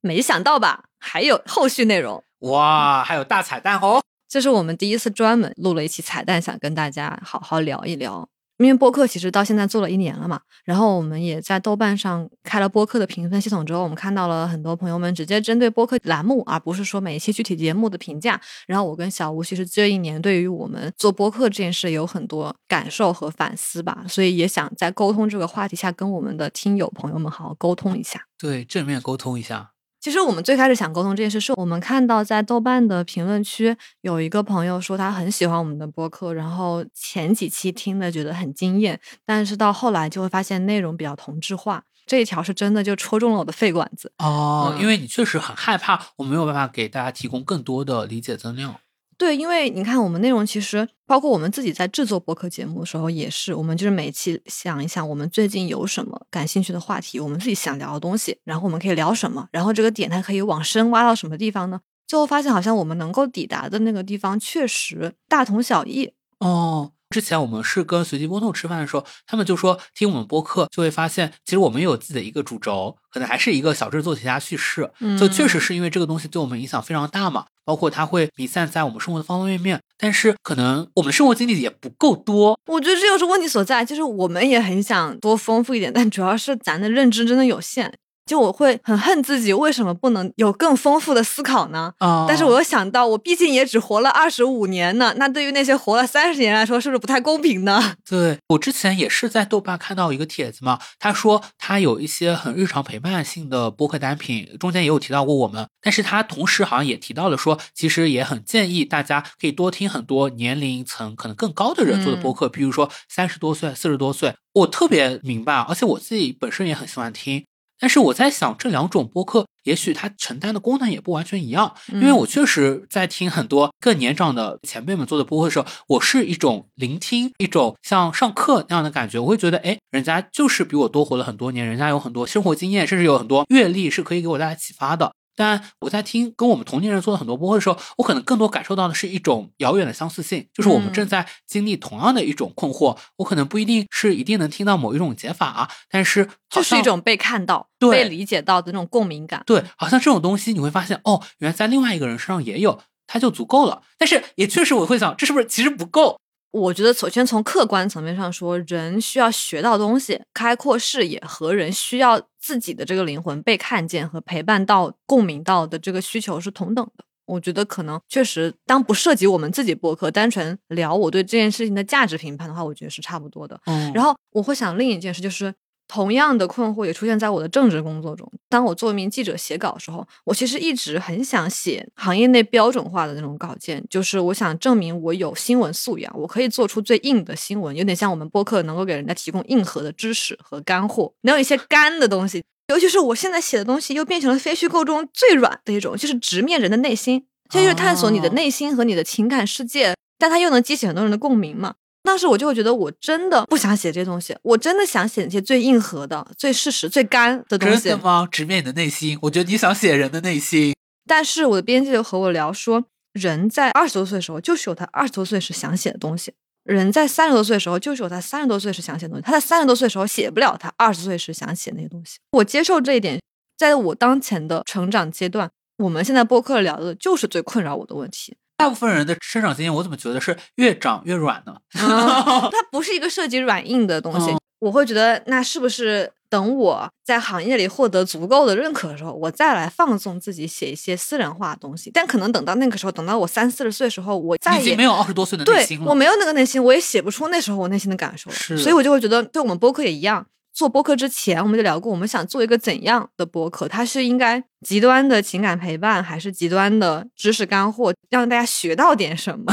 没想到吧？还有后续内容。哇，还有大彩蛋哦！这是我们第一次专门录了一期彩蛋，想跟大家好好聊一聊。因为播客其实到现在做了一年了嘛，然后我们也在豆瓣上开了播客的评分系统之后，我们看到了很多朋友们直接针对播客栏目，而不是说每一期具体节目的评价。然后我跟小吴其实这一年对于我们做播客这件事有很多感受和反思吧，所以也想在沟通这个话题下跟我们的听友朋友们好好沟通一下。对，正面沟通一下。其实我们最开始想沟通这件事，是我们看到在豆瓣的评论区有一个朋友说他很喜欢我们的播客，然后前几期听的觉得很惊艳，但是到后来就会发现内容比较同质化。这一条是真的就戳中了我的肺管子。哦，嗯因为你确实很害怕，我没有办法给大家提供更多的理解增量。对，因为你看我们内容其实包括我们自己在制作播客节目的时候，也是我们就是每期想一想我们最近有什么感兴趣的话题，我们自己想聊的东西，然后我们可以聊什么，然后这个点它可以往深挖到什么地方呢？最后发现好像我们能够抵达的那个地方确实大同小异。哦，之前我们是跟随机波动吃饭的时候，他们就说听我们播客就会发现，其实我们也有自己的一个主轴，可能还是一个小制作题家叙事。就确实是因为这个东西对我们影响非常大嘛，包括它会弥散在我们生活的方方面面。但是可能我们的生活经历也不够多，我觉得这就是问题所在，就是我们也很想多丰富一点，但主要是咱的认知真的有限。就我会很恨自己，为什么不能有更丰富的思考呢？啊但是我又想到，我毕竟也只活了二十五年呢，那对于那些活了三十年来说，是不是不太公平呢？对我之前也是在豆瓣看到一个帖子嘛，他说他有一些很日常陪伴性的播客单品，中间也有提到过我们，但是他同时好像也提到了说，其实也很建议大家可以多听很多年龄层可能更高的人做的播客，比如说三十多岁、四十多岁，我特别明白，而且我自己本身也很喜欢听。但是我在想，这两种播客也许它承担的功能也不完全一样，因为我确实在听很多更年长的前辈们做的播客的时候，我是一种聆听，一种像上课那样的感觉。我会觉得，哎，人家就是比我多活了很多年，人家有很多生活经验，甚至有很多阅历是可以给我带来启发的。但我在听跟我们同龄人做的很多播客的时候，我可能更多感受到的是一种遥远的相似性，就是我们正在经历同样的一种困惑。我可能不一定是一定能听到某一种解法，啊但是就是一种被看到、对被理解到的那种共鸣感。对，好像这种东西你会发现，哦，原来在另外一个人身上也有，它就足够了。但是也确实我会想，这是不是其实不够？我觉得首先从客观层面上说，人需要学到东西，开阔视野和人需要自己的这个灵魂被看见和陪伴到、共鸣到的这个需求是同等的。我觉得可能确实，当不涉及我们自己播客，单纯聊我对这件事情的价值评判的话，我觉得是差不多的。嗯然后我会想另一件事，就是同样的困惑也出现在我的政治工作中。当我作为一名记者写稿的时候，我其实一直很想写行业内标准化的那种稿件，就是我想证明我有新闻素养，我可以做出最硬的新闻，有点像我们播客能够给人家提供硬核的知识和干货，能有一些干的东西。尤其是我现在写的东西，又变成了非虚构中最软的一种，就是直面人的内心，这就是探索你的哦内心和你的情感世界，但它又能激起很多人的共鸣嘛。当时我就会觉得，我真的不想写这些东西，我真的想写那些最硬核的、最事实、最干的东西真的。吗？直面你的内心，我觉得你想写人的内心。但是我的编辑就和我聊说，人在二十多岁的时候，就是有他二十多岁时想写的东西；人在三十多岁的时候，就是有他三十多岁时想写的东西。他在三十多岁的时候写不了他二十岁时想写那些东西。我接受这一点，在我当前的成长阶段，我们现在播客聊的就是最困扰我的问题。大部分人的生长经验，我怎么觉得是越长越软呢？它不是一个涉及软硬的东西。嗯我会觉得，那是不是等我在行业里获得足够的认可的时候，我再来放纵自己写一些私人化的东西？但可能等到那个时候，等到我三四十岁的时候，我再也已经没有二十多岁的内对心了。我没有那个内心，我也写不出那时候我内心的感受所以我就会觉得，对我们播客也一样。做播客之前，我们就聊过，我们想做一个怎样的播客？它是应该极端的情感陪伴，还是极端的知识干货，让大家学到点什么？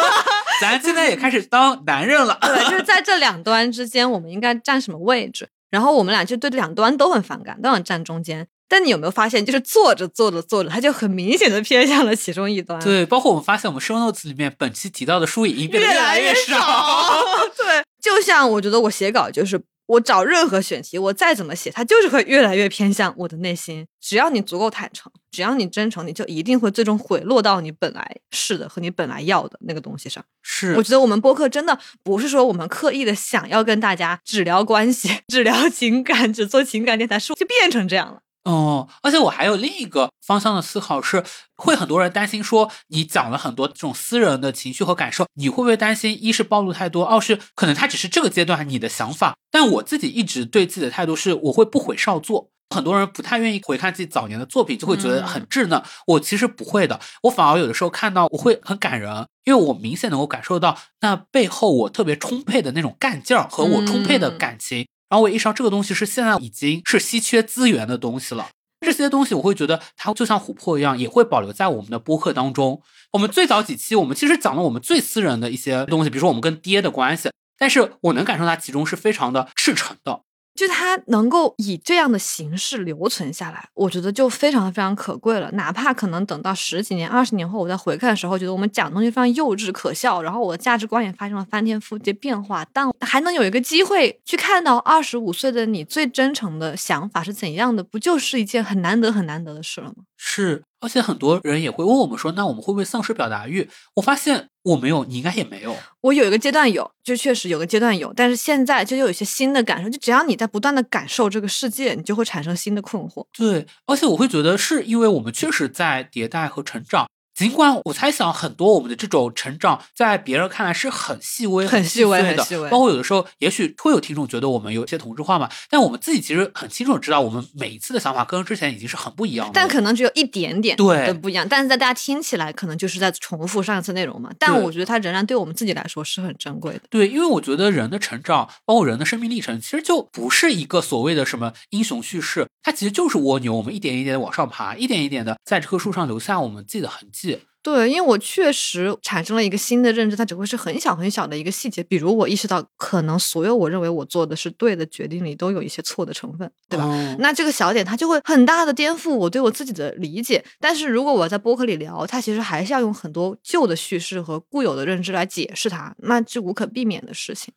咱现在也开始当男人了。对，就是 在这两端之间，我们应该站什么位置？然后我们俩就对这两端都很反感，都想站中间。但你有没有发现，就是做着做着做着，他就很明显的偏向了其中一端。对，包括我们发现，我们 show notes 里面本期提到的书已经变得越来越少。对，就像我觉得我写稿就是。我找任何选题，我再怎么写，它就是会越来越偏向我的内心。只要你足够坦诚，只要你真诚，你就一定会最终回落到你本来是的和你本来要的那个东西上。是，我觉得我们播客真的不是说我们刻意的想要跟大家只聊关系、只聊情感、只做情感电台，是就变成这样了。哦，而且我还有另一个方向的思考是，会很多人担心说，你讲了很多这种私人的情绪和感受，你会不会担心？一是暴露太多，二是可能他只是这个阶段你的想法。但我自己一直对自己的态度是，我会不悔少做。很多人不太愿意回看自己早年的作品，就会觉得很稚嫩。我其实不会的，我反而有的时候看到我会很感人，因为我明显能够感受到那背后我特别充沛的那种干劲儿和我充沛的感情。然后我意识到这个东西是现在已经是稀缺资源的东西了。这些东西我会觉得它就像琥珀一样，也会保留在我们的播客当中。我们最早几期，我们其实讲了我们最私人的一些东西，比如说我们跟爹的关系，但是我能感受到其中是非常的赤诚的。就它能够以这样的形式留存下来，我觉得就非常非常可贵了。哪怕可能等到十几年、二十年后，我再回看的时候，觉得我们讲的东西非常幼稚可笑，然后我的价值观也发生了翻天覆地变化，但还能有一个机会去看到二十五岁的你最真诚的想法是怎样的，不就是一件很难得、很难得的事了吗？是，而且很多人也会问我们说，那我们会不会丧失表达欲？我发现我没有，你应该也没有。我有一个阶段有，就确实有个阶段有，但是现在就有一些新的感受。就只要你在不断的感受这个世界，你就会产生新的困惑。对，而且我会觉得是因为我们确实在迭代和成长。尽管我猜想很多我们的这种成长，在别人看来是很细微、很细微、的，很细微。包括有的时候，也许会有听众觉得我们有一些同质化嘛，但我们自己其实很清楚知道，我们每一次的想法跟之前已经是很不一样的。但可能只有一点点对的不一样，但是在大家听起来，可能就是在重复上一次内容嘛。但我觉得它仍然对我们自己来说是很珍贵的。对，因为我觉得人的成长，包括人的生命历程，其实就不是一个所谓的什么英雄叙事，它其实就是蜗牛，我们一点一点的往上爬，一点一点的在这棵树上留下我们自己的痕迹。对，因为我确实产生了一个新的认知，它只会是很小很小的一个细节，比如我意识到，可能所有我认为我做的是对的决定里，都有一些错的成分，对吧？哦、那这个小点，它就会很大的颠覆我对我自己的理解。但是如果我在播客里聊，它其实还是要用很多旧的叙事和固有的认知来解释它，那是无可避免的事情。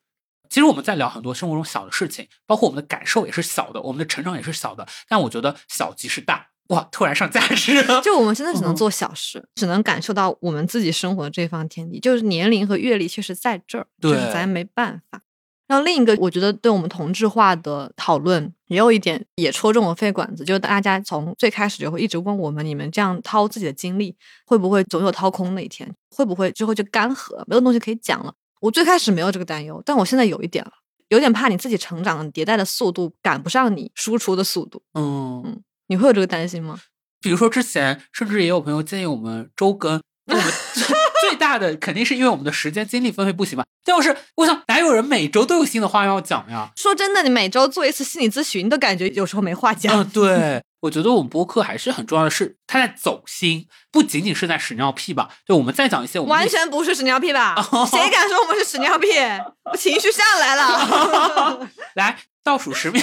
其实我们在聊很多生活中小的事情，包括我们的感受也是小的，我们的成长也是小的，但我觉得小即是大。哇！突然上价值，就我们真的只能做小事，嗯、只能感受到我们自己生活的这方天地。就是年龄和阅历确实在这儿，对，就是咱没办法。然后另一个，我觉得对我们同质化的讨论也有一点也戳中我肺管子，就是大家从最开始就会一直问我们：你们这样掏自己的精力，会不会总有掏空那一天？会不会之后就干涸，没有东西可以讲了？我最开始没有这个担忧，但我现在有一点了，有点怕你自己成长迭代的速度赶不上你输出的速度。嗯嗯。你会有这个担心吗？比如说之前，甚至也有朋友建议我们周更，我们 最大的肯定是因为我们的时间精力分配不行嘛。但是我想，哪有人每周都有新的话要讲呀？说真的，你每周做一次心理咨询，都感觉有时候没话讲。嗯，对，我觉得我们播客还是很重要的是，它在走心，不仅仅是在屎尿屁吧？就我们再讲一些我们完全不是屎尿屁吧？谁敢说我们是屎尿屁？我情绪上来了。来倒数十秒。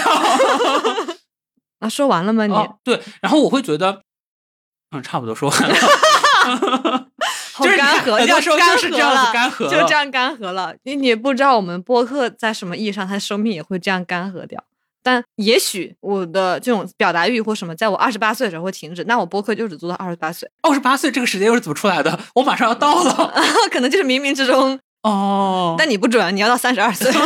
啊，说完了吗？你、哦、对，然后我会觉得，嗯，差不多说完了，好干涸，很多时候就是这样子干涸，就这样干涸了。你你不知道我们播客在什么意义上，它的生命也会这样干涸掉。但也许我的这种表达欲或什么，在我二十八岁的时候会停止，那我播客就只做到二十八岁。二十八岁这个时间又是怎么出来的？我马上要到了，可能就是冥冥之中哦。但你不准，你要到三十二岁。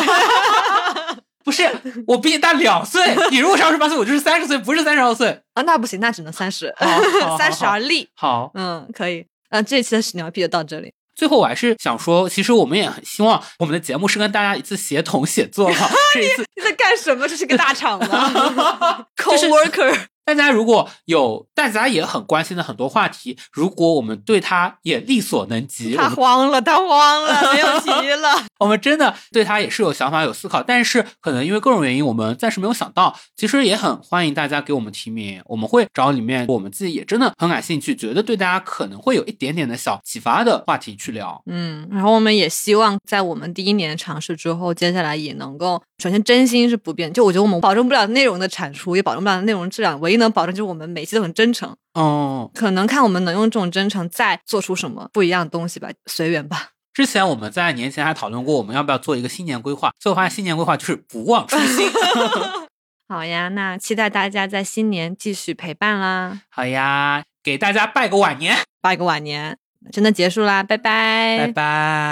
不是，我比你大两岁。你如果是二十八岁，我就是三十岁，不是三十二岁。啊，那不行，那只能三十 三十而立。好，嗯，可以。嗯，这期的屎尿屁就到这里。最后我还是想说，其实我们也很希望我们的节目是跟大家一次协同写作嘛，是一次你在干什么？这是个大厂吗？Co-worker。大家如果有大家也很关心的很多话题，如果我们对他也力所能及，他慌了，他慌了，没有 急了。我们真的对他也是有想法、有思考，但是可能因为各种原因，我们暂时没有想到。其实也很欢迎大家给我们提名，我们会找里面我们自己也真的很感兴趣，觉得对大家可能会有一点点的小启发的话题去聊。嗯，然后我们也希望在我们第一年尝试之后，接下来也能够，首先真心是不变，就我觉得我们保证不了内容的产出，也保证不了内容质量，唯一能保证就是我们每期都很真诚。哦，可能看我们能用这种真诚再做出什么不一样的东西吧，随缘吧。之前我们在年前还讨论过，我们要不要做一个新年规划，最后发现新年规划就是不忘初心。好呀，那期待大家在新年继续陪伴啦，好呀，给大家拜个晚年，拜个晚年，真的结束啦，拜拜，拜拜。